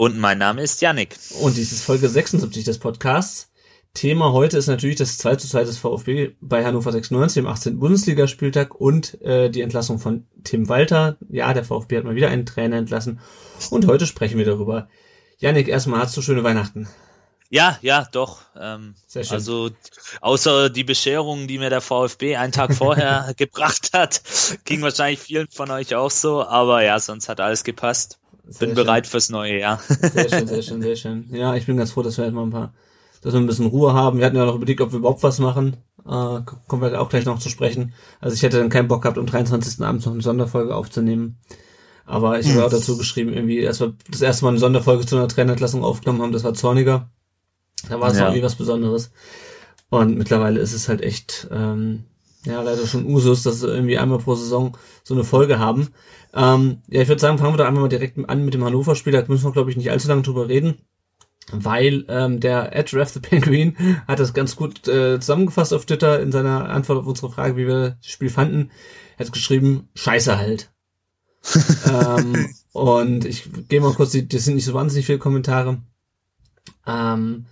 Und mein Name ist Yannick. Und dies ist Folge 76 des Podcasts. Thema heute ist natürlich das 2 zu 2 des VfB bei Hannover 96 im 18. Bundesligaspieltag und äh, die Entlassung von Tim Walter. Ja, der VfB hat mal wieder einen Trainer entlassen. Und heute sprechen wir darüber. Yannick, erstmal hast du schöne Weihnachten. Ja, ja, doch. Ähm, Sehr schön. Also außer die Bescherung, die mir der VfB einen Tag vorher gebracht hat, ging wahrscheinlich vielen von euch auch so. Aber ja, sonst hat alles gepasst. Bin schön. bereit fürs neue Jahr. Sehr schön, sehr schön, sehr schön. Ja, ich bin ganz froh, dass wir halt mal ein paar, dass wir ein bisschen Ruhe haben. Wir hatten ja noch überlegt, ob wir überhaupt was machen. Äh, kommen wir auch gleich noch zu sprechen. Also ich hätte dann keinen Bock gehabt, am 23. Abend noch eine Sonderfolge aufzunehmen. Aber ich habe auch dazu geschrieben, irgendwie, als wir das erste Mal eine Sonderfolge zu einer Trainerentlassung aufgenommen haben, das war Zorniger. Da war es Ja. irgendwie was Besonderes. Und mittlerweile ist es halt echt, ähm, ja, leider schon Usus, dass wir irgendwie einmal pro Saison so eine Folge haben. Ähm, ja, ich würde sagen, fangen wir doch einmal mal direkt an mit dem Hannover-Spiel. Da müssen wir, glaube ich, nicht allzu lange drüber reden. Weil ähm, der Ed Ref the Penguin hat das ganz gut äh, zusammengefasst auf Twitter in seiner Antwort auf unsere Frage, wie wir das Spiel fanden. Er hat geschrieben, scheiße halt. ähm, und ich gehe mal kurz, die, das sind nicht so wahnsinnig viele Kommentare. Ähm,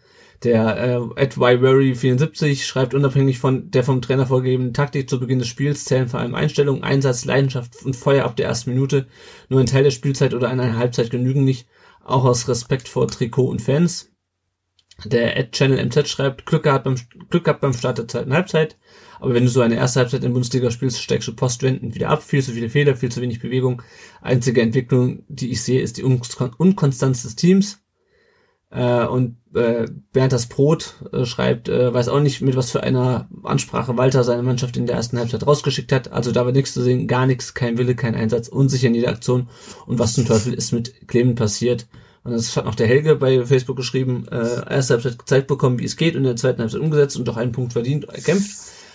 der äh, Ed Wyvery 74 schreibt unabhängig von der vom Trainer vorgegebenen Taktik zu Beginn des Spiels zählen vor allem Einstellung, Einsatz, Leidenschaft und Feuer ab der ersten Minute. Nur ein Teil der Spielzeit oder eine Halbzeit genügen nicht, auch aus Respekt vor Trikot und Fans. Der Ed Channel MZ schreibt, Glück gehabt beim, Glück gehabt beim Start der zweiten Halbzeit. Aber wenn du so eine erste Halbzeit in Bundesliga spielst, steigst du postwendend wieder ab. Viel zu viele Fehler, viel zu wenig Bewegung. Einzige Entwicklung, die ich sehe, ist die Un Unkonstanz des Teams. Äh, und äh, Bernd das Brot äh, schreibt, äh, weiß auch nicht, mit was für einer Ansprache Walter seine Mannschaft in der ersten Halbzeit rausgeschickt hat. Also da war nichts zu sehen, gar nichts, kein Wille, kein Einsatz, unsicher in jeder Aktion. Und was zum Teufel ist mit Clement passiert? Und das hat noch der Helge bei Facebook geschrieben, äh, erste Halbzeit gezeigt bekommen, wie es geht und in der zweiten Halbzeit umgesetzt und doch einen Punkt verdient, erkämpft.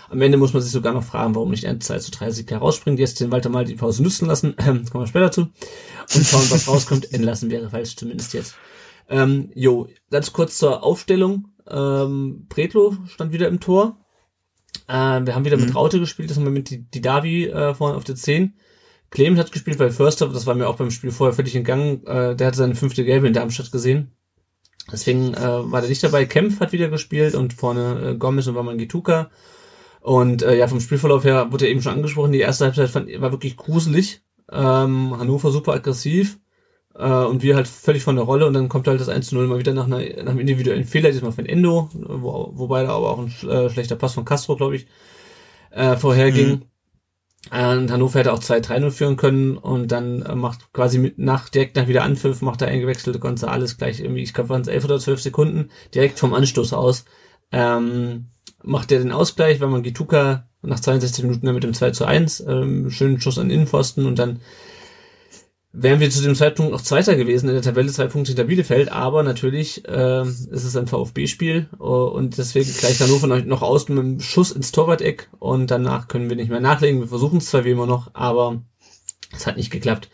Am Ende muss man sich sogar noch fragen, warum nicht ein 2 zu 3 Sieg herausspringt. Jetzt den Walter mal die Pause nutzen lassen, ähm, kommen wir später zu. Und schauen, was rauskommt. Entlassen wäre falsch, zumindest jetzt. Ähm, jo, ganz kurz zur Aufstellung. Ähm, Bretlo stand wieder im Tor. Äh, wir haben wieder mit Raute gespielt, das haben wir mit die, die Davi äh, vorne auf der 10. Clement hat gespielt, weil Förster, das war mir auch beim Spiel vorher völlig entgangen, äh, der hatte seine fünfte Gelbe in Darmstadt gesehen. Deswegen äh, war der nicht dabei. Kempf hat wieder gespielt und vorne äh, Gomez und Wamangituka. Und äh, ja, vom Spielverlauf her wurde ja eben schon angesprochen, die erste Halbzeit fand, war wirklich gruselig. Ähm, Hannover super aggressiv äh, und wir halt völlig von der Rolle und dann kommt halt das 1 zu 0 mal wieder nach, einer, nach einem individuellen Fehler, diesmal von Endo, wo, wobei da aber auch ein äh, schlechter Pass von Castro, glaube ich, äh, vorherging. Äh, Und Hannover hätte auch 2-3-0 führen können und dann äh, macht quasi mit nach direkt nach wieder Anpfiff macht er eingewechselte Gonzales gleich irgendwie, ich glaube waren es 11 oder 12 Sekunden, direkt vom Anstoß aus. Ähm, macht er den Ausgleich, weil man Gituka nach 62 Minuten dann mit dem 2 zu 1, ähm, schönen Schuss an Innenpfosten und dann wären wir zu dem Zeitpunkt noch Zweiter gewesen in der Tabelle, zwei Punkte hinter Bielefeld, aber natürlich ähm, ist es ein VfB-Spiel äh, und deswegen gleicht Hannover noch, aus mit einem Schuss ins Torwart-Eck und danach können wir nicht mehr nachlegen. Wir versuchen es zwar wie immer noch, aber es hat nicht geklappt.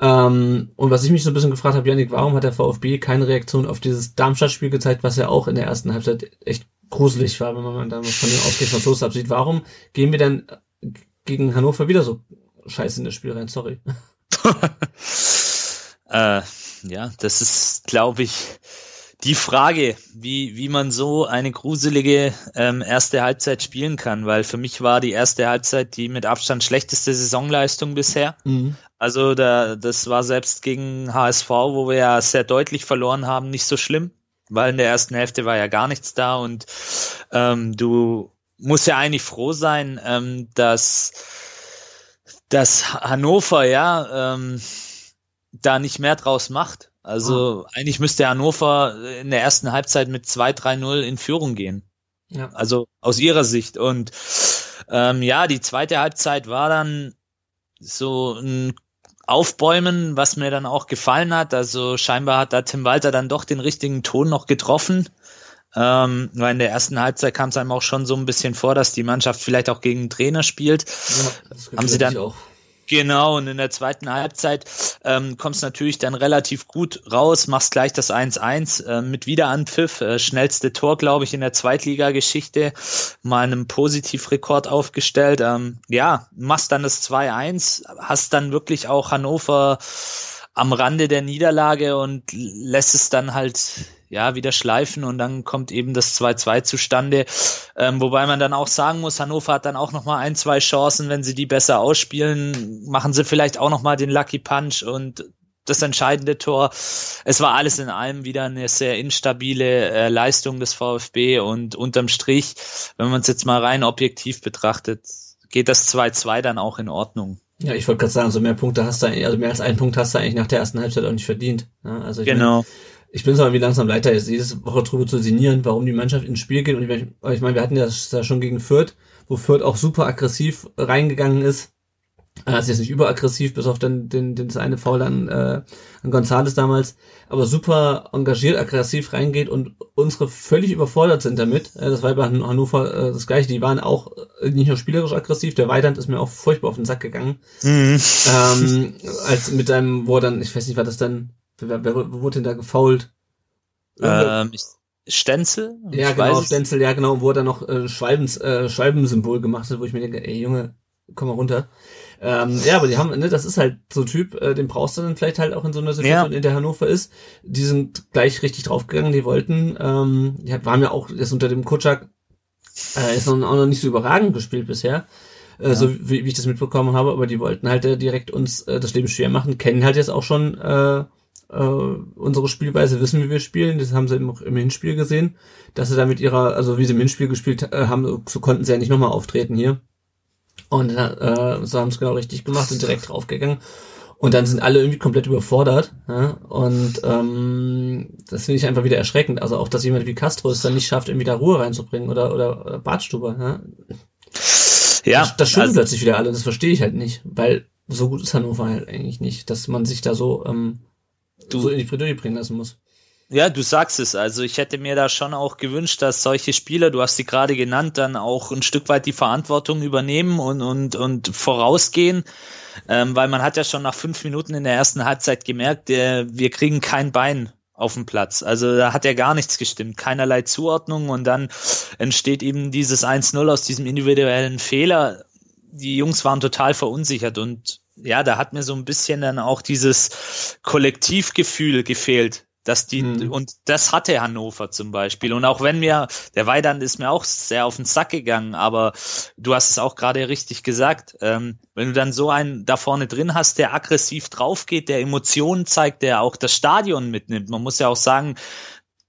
Ähm, und was ich mich so ein bisschen gefragt habe, Janik, warum hat der VfB keine Reaktion auf dieses Darmstadt-Spiel gezeigt, was ja auch in der ersten Halbzeit echt gruselig war, wenn man dann von den Ausgleich von Soße absieht. Warum gehen wir dann gegen Hannover wieder so scheiße in das Spiel rein? Sorry. Äh, ja, das ist, glaube ich, die Frage, wie, wie man so eine gruselige ähm, erste Halbzeit spielen kann, weil für mich war die erste Halbzeit die mit Abstand schlechteste Saisonleistung bisher. Mhm. Also da, das war selbst gegen HSV, wo wir ja sehr deutlich verloren haben, nicht so schlimm, weil in der ersten Hälfte war ja gar nichts da und ähm, du musst ja eigentlich froh sein, ähm, dass, dass Hannover ja ähm, da nicht mehr draus macht. Also eigentlich müsste Hannover in der ersten Halbzeit mit 2-3-0 in Führung gehen. Ja. Also aus ihrer Sicht. Und ähm, ja, die zweite Halbzeit war dann so ein aufbäumen, was mir dann auch gefallen hat. Also scheinbar hat da Tim Walter dann doch den richtigen Ton noch getroffen. Ähm, weil in der ersten Halbzeit kam es einem auch schon so ein bisschen vor, dass die Mannschaft vielleicht auch gegen Trainer spielt. Ja, Haben sie dann auch. Genau, und in der zweiten Halbzeit ähm, kommst natürlich dann relativ gut raus, machst gleich das 1-1 äh, mit Wiederanpfiff, äh, schnellste Tor, glaube ich, in der Zweitligageschichte, mal einen Positivrekord aufgestellt. Ähm, ja, machst dann das 2-1, hast dann wirklich auch Hannover am Rande der Niederlage und lässt es dann halt ja, wieder schleifen und dann kommt eben das 2-2 zustande. Ähm, wobei man dann auch sagen muss, Hannover hat dann auch nochmal ein, zwei Chancen, wenn sie die besser ausspielen, machen sie vielleicht auch nochmal den Lucky Punch und das entscheidende Tor. Es war alles in allem wieder eine sehr instabile äh, Leistung des VfB und unterm Strich, wenn man es jetzt mal rein objektiv betrachtet, geht das 2-2 dann auch in Ordnung. Ja, ich wollte gerade sagen, so mehr Punkte hast du, also mehr als einen Punkt hast du eigentlich nach der ersten Halbzeit auch nicht verdient. Ja, also ich genau. Mein, ich bin zwar wie langsam leiter, jetzt jede Woche drüber zu sinnieren, warum die Mannschaft ins Spiel geht. Und ich, ich meine, wir hatten das ja schon gegen Fürth, wo Fürth auch super aggressiv reingegangen ist. Er ist jetzt nicht überaggressiv, bis auf den, den, den das eine Foul an, äh, an Gonzales damals, aber super engagiert, aggressiv reingeht und unsere völlig überfordert sind damit. Äh, das war bei Hannover äh, das gleiche. Die waren auch nicht nur spielerisch aggressiv, der Weidand ist mir auch furchtbar auf den Sack gegangen. Mhm. Ähm, als mit einem, wo dann, ich weiß nicht, war das dann Wer, wer, wurde denn da gefault? Ähm, Stenzel? Ja, ich genau, Stenzel, ja, genau, wo er dann noch äh, Schwalbens, äh, Schwalbensymbol gemacht hat, wo ich mir denke, ey Junge, komm mal runter. Ähm, ja, aber die haben, ne, das ist halt so ein Typ, äh, den brauchst du dann vielleicht halt auch in so einer Situation, ja. in der Hannover ist. Die sind gleich richtig draufgegangen, die wollten, ähm, die waren ja auch jetzt unter dem Kutschak, äh, ist noch, auch noch nicht so überragend gespielt bisher. Äh, ja. so wie, wie ich das mitbekommen habe, aber die wollten halt äh, direkt uns äh, das Leben schwer machen, kennen halt jetzt auch schon äh, äh, unsere Spielweise wissen, wie wir spielen. Das haben sie im, im Hinspiel gesehen, dass sie da mit ihrer, also wie sie im Hinspiel gespielt äh, haben, so konnten sie ja nicht nochmal auftreten hier. Und äh, so haben es genau richtig gemacht, sind direkt draufgegangen. Und dann sind alle irgendwie komplett überfordert. Ja? Und ähm, das finde ich einfach wieder erschreckend. Also auch, dass jemand wie Castro es dann nicht schafft, irgendwie da Ruhe reinzubringen oder, oder, oder Bartstuber. Ja, ja das, das stimmt also, plötzlich wieder alle. Das verstehe ich halt nicht. Weil so gut ist Hannover halt eigentlich nicht, dass man sich da so ähm, du, so in die Bredouille bringen lassen muss. Ja, du sagst es. Also ich hätte mir da schon auch gewünscht, dass solche Spieler, du hast sie gerade genannt, dann auch ein Stück weit die Verantwortung übernehmen und, und, und vorausgehen. Ähm, weil man hat ja schon nach fünf Minuten in der ersten Halbzeit gemerkt, äh, wir kriegen kein Bein auf dem Platz. Also da hat ja gar nichts gestimmt, keinerlei Zuordnung und dann entsteht eben dieses 1-0 aus diesem individuellen Fehler. Die Jungs waren total verunsichert und ja, da hat mir so ein bisschen dann auch dieses Kollektivgefühl gefehlt. Dass die, mhm. und das hatte Hannover zum Beispiel. Und auch wenn mir, der Weidand ist mir auch sehr auf den Sack gegangen, aber du hast es auch gerade richtig gesagt, ähm, wenn du dann so einen da vorne drin hast, der aggressiv draufgeht, der Emotionen zeigt, der auch das Stadion mitnimmt. Man muss ja auch sagen,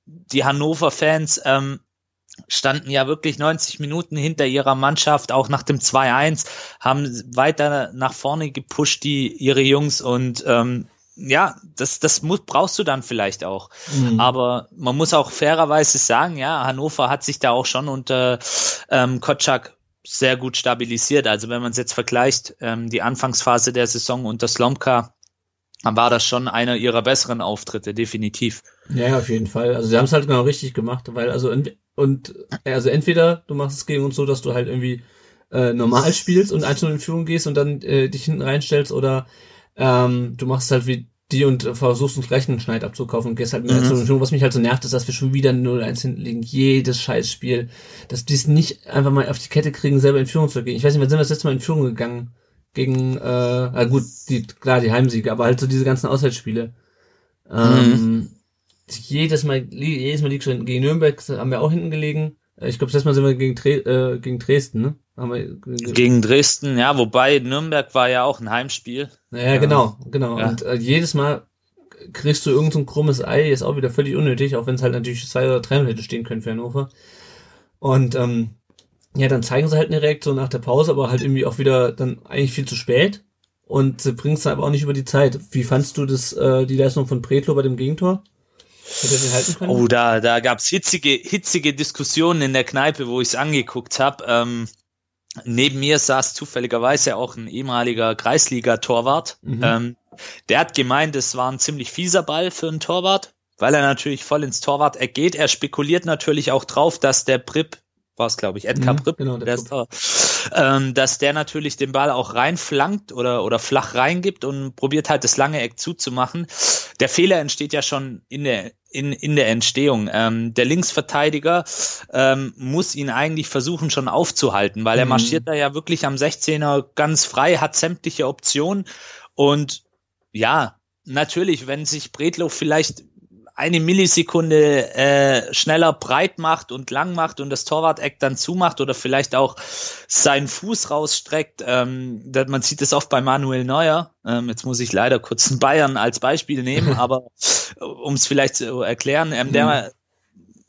die Hannover-Fans, ähm, standen ja wirklich 90 Minuten hinter ihrer Mannschaft, auch nach dem 2-1, haben weiter nach vorne gepusht, die ihre Jungs und ähm, ja, das, das muss, brauchst du dann vielleicht auch. Mhm. Aber man muss auch fairerweise sagen, ja, Hannover hat sich da auch schon unter ähm, Kotschak sehr gut stabilisiert. Also wenn man es jetzt vergleicht, ähm, die Anfangsphase der Saison unter Slomka, dann war das schon einer ihrer besseren Auftritte, definitiv. Ja, auf jeden Fall. Also sie haben es halt genau richtig gemacht, weil also und also entweder du machst es gegen uns so, dass du halt irgendwie äh, normal spielst und einzeln in Führung gehst und dann äh, dich hinten reinstellst oder ähm, du machst halt wie die und versuchst uns gleich einen Schneid abzukaufen und gehst halt mit mhm. in Führung. Was mich halt so nervt, ist, dass wir schon wieder 0-1 hinten liegen. Jedes Scheißspiel. Dass die es nicht einfach mal auf die Kette kriegen, selber in Führung zu gehen. Ich weiß nicht, wann sind wir das letzte Mal in Führung gegangen? Gegen, äh, na gut, die, klar, die Heimsiege, aber halt so diese ganzen Auswärtsspiele. Ähm, mhm jedes Mal, jedes Mal liegt schon gegen Nürnberg, haben wir auch hinten gelegen. Äh, ich glaube, das Mal sind wir gegen, Dre äh, gegen Dresden, ne? Haben wir, gegen Dresden, ja, wobei Nürnberg war ja auch ein Heimspiel. Ja, genau, genau. Ja. Und äh, jedes Mal kriegst du irgend so ein krummes Ei, ist auch wieder völlig unnötig, auch wenn es halt natürlich zwei oder drei hätte stehen können für Hannover. Und ähm, ja, dann zeigen sie halt eine Reaktion nach der Pause, aber halt irgendwie auch wieder dann eigentlich viel zu spät. Und sie bringst es aber auch nicht über die Zeit. Wie fandst du das, äh, die Leistung von Pretlo bei dem Gegentor? Oh, da, da gab's hitzige, hitzige Diskussionen in der Kneipe, wo ich's angeguckt habe. Ähm, neben mir saß zufälligerweise auch ein ehemaliger Kreisliga-Torwart, mhm. ähm, Der hat gemeint, es war ein ziemlich fieser Ball für einen Torwart, weil er natürlich voll ins Torwart geht. Er spekuliert natürlich auch drauf, dass der Prip war es, glaube ich, Edgar Mhm, Pripp, genau, der der ähm, dass der natürlich den Ball auch reinflankt oder, oder flach reingibt und probiert halt das lange Eck zuzumachen. Der Fehler entsteht ja schon in der, in, in der Entstehung. Ähm, der Linksverteidiger ähm, muss ihn eigentlich versuchen schon aufzuhalten, weil er Mhm. marschiert da ja wirklich am 16er ganz frei, hat sämtliche Optionen und ja, natürlich, wenn sich Bredlow vielleicht eine Millisekunde äh, schneller breit macht und lang macht und das Torwart-Eck dann zumacht oder vielleicht auch seinen Fuß rausstreckt. Ähm, das, man sieht es oft bei Manuel Neuer. Ähm, jetzt muss ich leider kurz einen Bayern als Beispiel nehmen, aber um es vielleicht zu erklären, ähm, der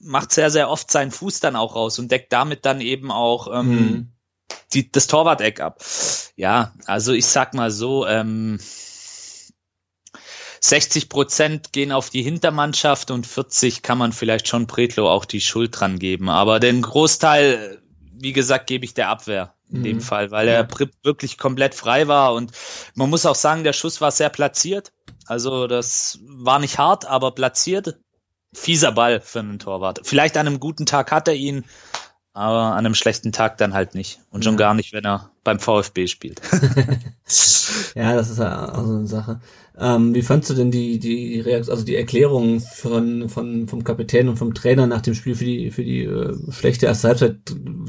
macht sehr, sehr oft seinen Fuß dann auch raus und deckt damit dann eben auch ähm, Mhm. die, das Torwart-Eck ab. Ja, also ich sag mal so, ähm, 60 Prozent gehen auf die Hintermannschaft und 40 kann man vielleicht schon Pretlo auch die Schuld dran geben. Aber den Großteil, wie gesagt, gebe ich der Abwehr in Mhm. dem Fall, weil der Prip wirklich komplett frei war und man muss auch sagen, der Schuss war sehr platziert. Also das war nicht hart, aber platziert. Fieser Ball für einen Torwart. Vielleicht an einem guten Tag hat er ihn, aber an einem schlechten Tag dann halt nicht. Und schon Ja. gar nicht, wenn er beim VfB spielt. Ja, das ist ja auch so eine Sache. Ähm, wie fandst du denn die, die Reaktion, also die Erklärung von, von, vom Kapitän und vom Trainer nach dem Spiel für die, für die äh, schlechte erste Halbzeit?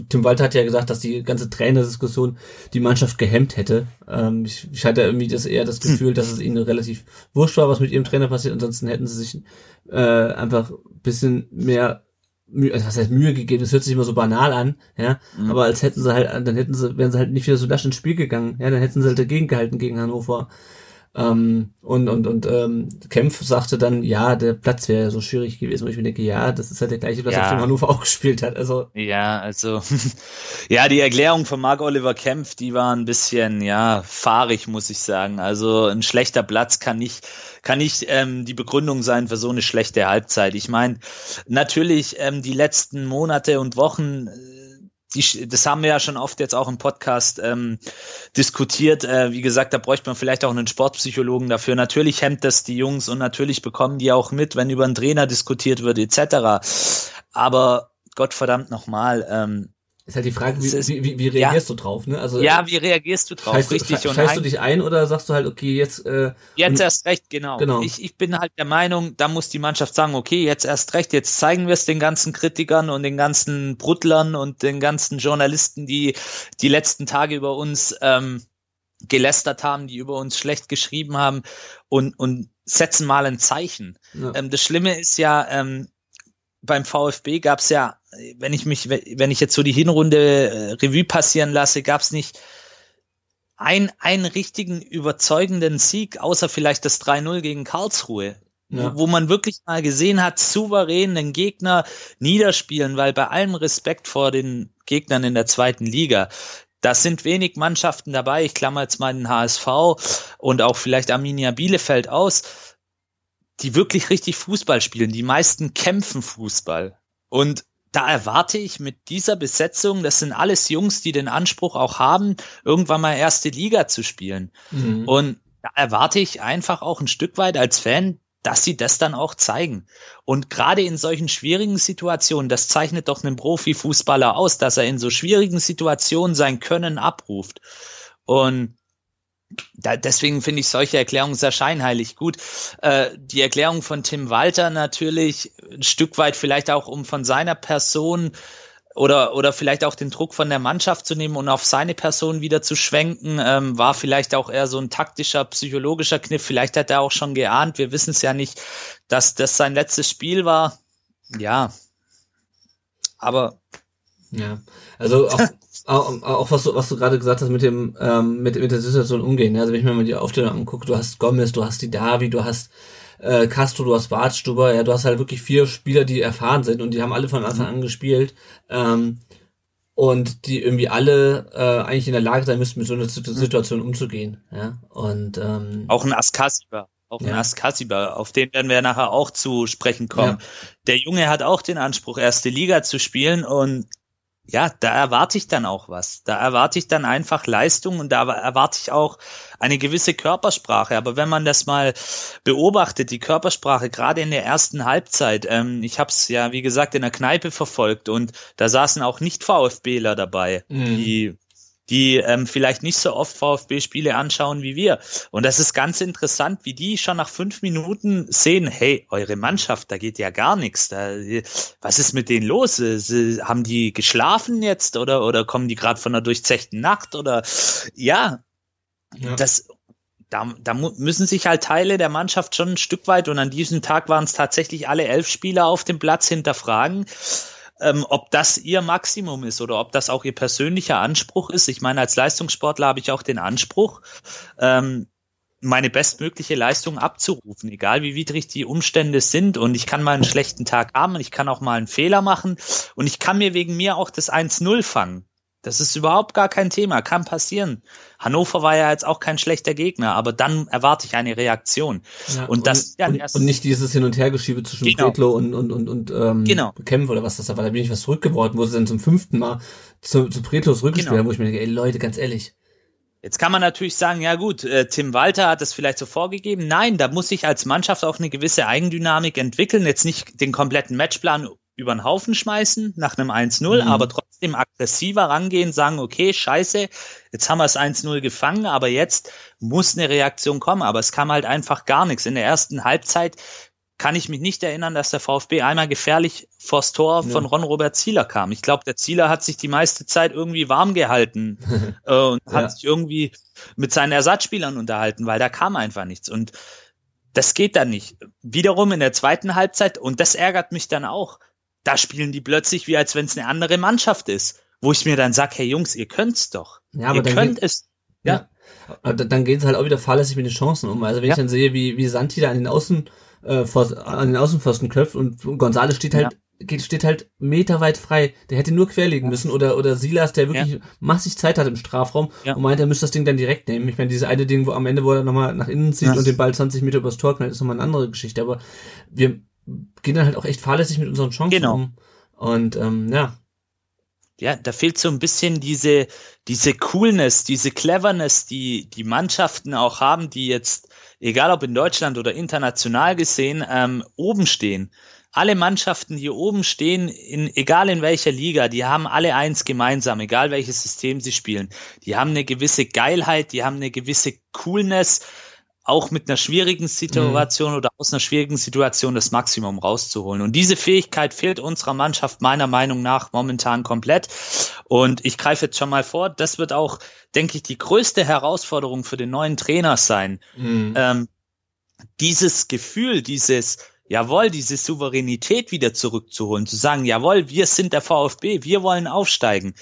Tim Walter hat ja gesagt, dass die ganze Trainerdiskussion die Mannschaft gehemmt hätte. Ähm, ich, ich hatte irgendwie das eher das Gefühl, dass es ihnen relativ wurscht war, was mit ihrem Trainer passiert. Ansonsten hätten sie sich äh, einfach ein bisschen mehr Mühe, also was heißt Mühe gegeben, das hört sich immer so banal an, ja, Mhm. aber als hätten sie halt, dann hätten sie, wären sie halt nicht wieder so lasch ins Spiel gegangen, ja, dann hätten sie halt dagegen gehalten gegen Hannover. Ähm, und und und ähm, Kempf sagte dann, ja, der Platz wäre so schwierig gewesen, wo ich mir denke, ja, das ist halt der gleiche Platz, Ja. auf dem Hannover auch gespielt hat. Also Ja, also ja, die Erklärung von Marc Oliver Kempf, die war ein bisschen ja fahrig, muss ich sagen. Also ein schlechter Platz kann nicht kann nicht ähm, die Begründung sein für so eine schlechte Halbzeit. Ich meine, natürlich ähm, die letzten Monate und Wochen äh, die, das haben wir ja schon oft jetzt auch im Podcast ähm, diskutiert. Äh, wie gesagt, da bräuchte man vielleicht auch einen Sportpsychologen dafür. Natürlich hemmt das die Jungs und natürlich bekommen die auch mit, wenn über einen Trainer diskutiert wird etc. Aber Gottverdammt nochmal, ähm, ist halt die Frage, wie, wie, wie, wie reagierst du drauf, ne? Also ja, wie reagierst du drauf? scheißt, Richtig. sche- Und scheißt du dich ein oder sagst du halt, okay, jetzt äh, Jetzt erst recht, genau. Genau. Ich, ich bin halt der Meinung, da muss die Mannschaft sagen, okay, jetzt erst recht, jetzt zeigen wir es den ganzen Kritikern und den ganzen Bruttlern und den ganzen Journalisten, die die letzten Tage über uns ähm, gelästert haben, die über uns schlecht geschrieben haben und, und setzen mal ein Zeichen. ja. Ähm, das Schlimme ist ja, ähm, beim VfB gab es ja, wenn ich mich, wenn ich jetzt so die Hinrunde äh, Revue passieren lasse, gab es nicht ein, einen richtigen überzeugenden Sieg, außer vielleicht das 3-0 gegen Karlsruhe. Ja. Wo, wo man wirklich mal gesehen hat, souverän den Gegner niederspielen, weil bei allem Respekt vor den Gegnern in der zweiten Liga, da sind wenig Mannschaften dabei. Ich klammer jetzt mal den HSV und auch vielleicht Arminia Bielefeld aus, die wirklich richtig Fußball spielen. Die meisten kämpfen Fußball. Und da erwarte ich mit dieser Besetzung, das sind alles Jungs, die den Anspruch auch haben, irgendwann mal erste Liga zu spielen. Mhm. Und da erwarte ich einfach auch ein Stück weit als Fan, dass sie das dann auch zeigen. Und gerade in solchen schwierigen Situationen, das zeichnet doch einen Profifußballer aus, dass er in so schwierigen Situationen sein Können abruft. Und da, deswegen finde ich solche Erklärungen sehr scheinheilig gut. Äh, die Erklärung von Tim Walter natürlich ein Stück weit vielleicht auch, um von seiner Person oder, oder vielleicht auch den Druck von der Mannschaft zu nehmen und auf seine Person wieder zu schwenken, ähm, war vielleicht auch eher so ein taktischer, psychologischer Kniff. Vielleicht hat er auch schon geahnt, wir wissen es ja nicht, dass das sein letztes Spiel war. Ja. Aber Ja, also auch, auch, auch was du, was du gerade gesagt hast mit dem ähm, mit, mit der Situation umgehen. ne? Also wenn ich mir mal die Aufstellung angucke, du hast Gomez, du hast die Davi, du hast äh, Castro, du hast Bartstuber, ja, du hast halt wirklich vier Spieler, die erfahren sind und die haben alle von Anfang an gespielt ähm, und die irgendwie alle äh, eigentlich in der Lage sein müssten, mit so einer Situ- Situation umzugehen. Ja, und ähm, auch ein Askasiba. Auch ein Ja. Askasiba, auf den werden wir nachher auch zu sprechen kommen. Ja. Der Junge hat auch den Anspruch, erste Liga zu spielen und ja, da erwarte ich dann auch was. Da erwarte ich dann einfach Leistung und da erwarte ich auch eine gewisse Körpersprache. Aber wenn man das mal beobachtet, die Körpersprache gerade in der ersten Halbzeit, ähm, ich habe es ja wie gesagt in der Kneipe verfolgt und da saßen auch nicht VfBler dabei, mhm. die die ähm, vielleicht nicht so oft VfB-Spiele anschauen wie wir. Und das ist ganz interessant, wie die schon nach fünf Minuten sehen, hey, eure Mannschaft, da geht ja gar nichts. Da, was ist mit denen los? Sie, haben die geschlafen jetzt oder, oder kommen die gerade von einer durchzechten Nacht? Oder ja, ja. das da, da müssen sich halt Teile der Mannschaft schon ein Stück weit und an diesem Tag waren es tatsächlich alle elf Spieler auf dem Platz hinterfragen ähm, ob das ihr Maximum ist oder ob das auch ihr persönlicher Anspruch ist. Ich meine, als Leistungssportler habe ich auch den Anspruch, ähm, meine bestmögliche Leistung abzurufen, egal wie widrig die Umstände sind. Und ich kann mal einen schlechten Tag haben, ich kann auch mal einen Fehler machen und ich kann mir wegen mir auch das 1-0 fangen. Das ist überhaupt gar kein Thema, kann passieren. Hannover war ja jetzt auch kein schlechter Gegner, aber dann erwarte ich eine Reaktion. Ja, und, das, ja, und, und, nicht dieses Hin- und Hergeschiebe zwischen genau. Bredlo und, und, und, und ähm, genau. Kempf oder was das da war. Da bin ich was zurückgeworfen, wo sie dann zum fünften Mal zu, zu Bredlo zurückgespielt genau. haben, wo ich mir denke, ey Leute, ganz ehrlich. Jetzt kann man natürlich sagen, ja gut, äh, Tim Walter hat das vielleicht so vorgegeben. Nein, da muss ich als Mannschaft auch eine gewisse Eigendynamik entwickeln. Jetzt nicht den kompletten Matchplan über den Haufen schmeißen nach einem 1-0, mhm. aber trotzdem aggressiver rangehen, sagen, okay, scheiße, jetzt haben wir es 1-0 gefangen, aber jetzt muss eine Reaktion kommen. Aber es kam halt einfach gar nichts. In der ersten Halbzeit kann ich mich nicht erinnern, dass der VfB einmal gefährlich vors Tor ja. von Ron-Robert Zieler kam. Ich glaube, der Zieler hat sich die meiste Zeit irgendwie warm gehalten äh, und ja. hat sich irgendwie mit seinen Ersatzspielern unterhalten, weil da kam einfach nichts. Und das geht dann nicht. Wiederum in der zweiten Halbzeit, und das ärgert mich dann auch, da spielen die plötzlich wie als wenn es eine andere Mannschaft ist, wo ich mir dann sag, hey Jungs, ihr könnt's doch. Ja, aber ihr könnt es. Ja. ja. Dann gehen sie halt auch wieder fahrlässig mit den Chancen um. Also wenn ja. ich dann sehe, wie, wie Santi da an den Außen, äh, an den Außenpfosten köpft und Gonzales steht halt, ja. geht, steht halt meterweit frei. Der hätte nur querlegen müssen oder, oder Silas, der wirklich ja. massig Zeit hat im Strafraum ja. und meint, er müsste das Ding dann direkt nehmen. Ich meine, diese eine Ding, wo am Ende, wo er nochmal nach innen zieht und den Ball 20 Meter übers Tor knallt, ist nochmal eine andere Geschichte. Aber wir, gehen dann halt auch echt fahrlässig mit unseren Chancen genau. um. Und ähm, ja. Ja, da fehlt so ein bisschen diese, diese Coolness, diese Cleverness, die die Mannschaften auch haben, die jetzt, egal ob in Deutschland oder international gesehen, ähm, oben stehen. Alle Mannschaften, die oben stehen, in, egal in welcher Liga, die haben alle eins gemeinsam, egal welches System sie spielen. Die haben eine gewisse Geilheit, die haben eine gewisse Coolness, auch mit einer schwierigen Situation mhm. oder aus einer schwierigen Situation das Maximum rauszuholen. Und diese Fähigkeit fehlt unserer Mannschaft meiner Meinung nach momentan komplett. Und ich greife jetzt schon mal vor, das wird auch, denke ich, die größte Herausforderung für den neuen Trainer sein. Mhm. Ähm, dieses Gefühl, dieses jawohl, diese Souveränität wieder zurückzuholen, zu sagen, jawohl, wir sind der VfB, wir wollen aufsteigen.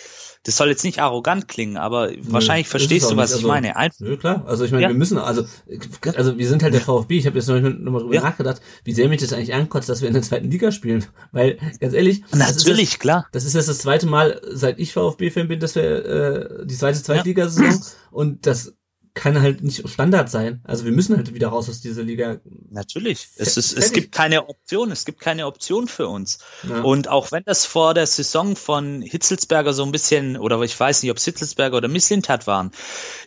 Das soll jetzt nicht arrogant klingen, aber nö, wahrscheinlich verstehst du, was ich also, meine. Ein nö, klar. Also ich meine, ja. wir müssen, also, also wir sind halt der VfB. Ich habe jetzt noch mal drüber ja. nachgedacht, wie sehr mich das eigentlich ankotzt, dass wir in der zweiten Liga spielen. Weil, ganz ehrlich, natürlich, das klar. Das ist jetzt das zweite Mal, seit ich VfB-Fan bin, dass wir äh, die zweite Zweitligasaison ja. und das kann halt nicht Standard sein. Also wir müssen halt wieder raus aus dieser Liga. Natürlich. Es, ist, es gibt keine Option. Es gibt keine Option für uns. Ja. Und auch wenn das vor der Saison von Hitzelsberger so ein bisschen, oder ich weiß nicht, ob es Hitzelsberger oder Misslintat waren,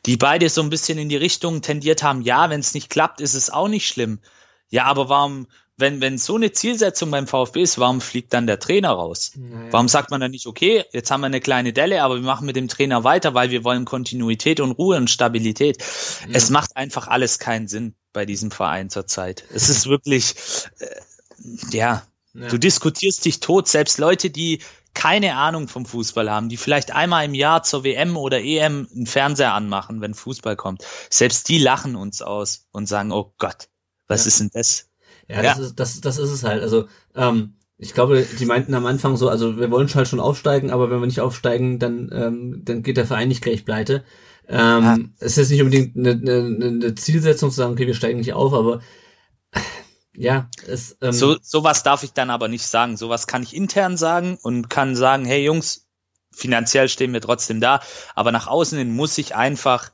die beide so ein bisschen in die Richtung tendiert haben, ja, wenn es nicht klappt, ist es auch nicht schlimm. Ja, aber warum, wenn, wenn so eine Zielsetzung beim VfB ist, warum fliegt dann der Trainer raus? Naja. Warum sagt man dann nicht, okay, jetzt haben wir eine kleine Delle, aber wir machen mit dem Trainer weiter, weil wir wollen Kontinuität und Ruhe und Stabilität. Ja. Es macht einfach alles keinen Sinn bei diesem Verein zurzeit. Es ist wirklich, äh, ja, ja, du diskutierst dich tot. Selbst Leute, die keine Ahnung vom Fußball haben, die vielleicht einmal im Jahr zur WM oder EM einen Fernseher anmachen, wenn Fußball kommt, selbst die lachen uns aus und sagen, oh Gott, was ja. ist denn das? Ja, das, Ist, das, das ist es halt. Also, ähm, ich glaube, die meinten am Anfang so, also wir wollen halt schon aufsteigen, aber wenn wir nicht aufsteigen, dann, ähm, dann geht der Verein nicht gleich pleite. Ähm, ja. Es ist nicht unbedingt eine, eine, eine Zielsetzung zu sagen, okay, wir steigen nicht auf, aber ja, es, ähm, so sowas darf ich dann aber nicht sagen. Sowas kann ich intern sagen und kann sagen, hey Jungs, finanziell stehen wir trotzdem da, aber nach außen hin muss ich einfach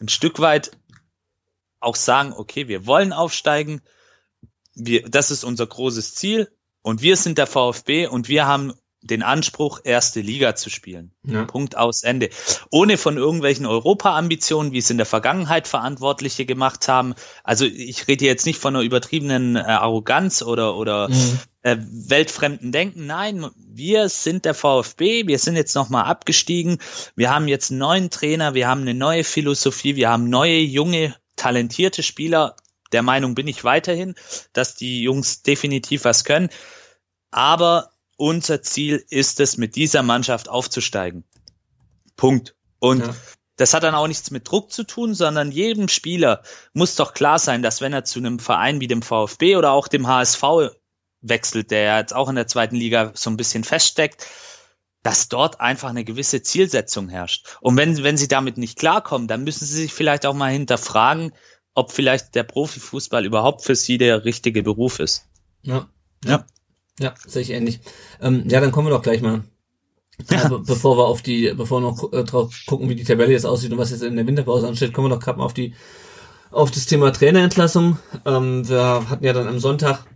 ein Stück weit auch sagen, okay, wir wollen aufsteigen, wir, das ist unser großes Ziel und wir sind der VfB und wir haben den Anspruch, erste Liga zu spielen. Ja. Punkt aus Ende. Ohne von irgendwelchen Europa-Ambitionen, wie es in der Vergangenheit Verantwortliche gemacht haben. Also ich rede jetzt nicht von einer übertriebenen äh, Arroganz oder, oder Mhm. äh, weltfremden Denken. Nein, wir sind der VfB, wir sind jetzt nochmal abgestiegen, wir haben jetzt einen neuen Trainer, wir haben eine neue Philosophie, wir haben neue, junge, talentierte Spieler. Der Meinung bin ich weiterhin, dass die Jungs definitiv was können. Aber unser Ziel ist es, mit dieser Mannschaft aufzusteigen. Punkt. Und Ja. das hat dann auch nichts mit Druck zu tun, sondern jedem Spieler muss doch klar sein, dass wenn er zu einem Verein wie dem VfB oder auch dem HSV wechselt, der ja jetzt auch in der zweiten Liga so ein bisschen feststeckt, dass dort einfach eine gewisse Zielsetzung herrscht. Und wenn, wenn sie damit nicht klarkommen, dann müssen sie sich vielleicht auch mal hinterfragen, ob vielleicht der Profifußball überhaupt für sie der richtige Beruf ist. Ja. Ja. Ja, sehe ich ähnlich. Ähm, ja, dann kommen wir doch gleich mal. Ja. be bevor wir auf die, bevor wir noch äh, drauf gucken, wie die Tabelle jetzt aussieht und was jetzt in der Winterpause ansteht, kommen wir doch gerade mal auf die, auf das Thema Trainerentlassung. Ähm, wir hatten ja dann am Sonntag,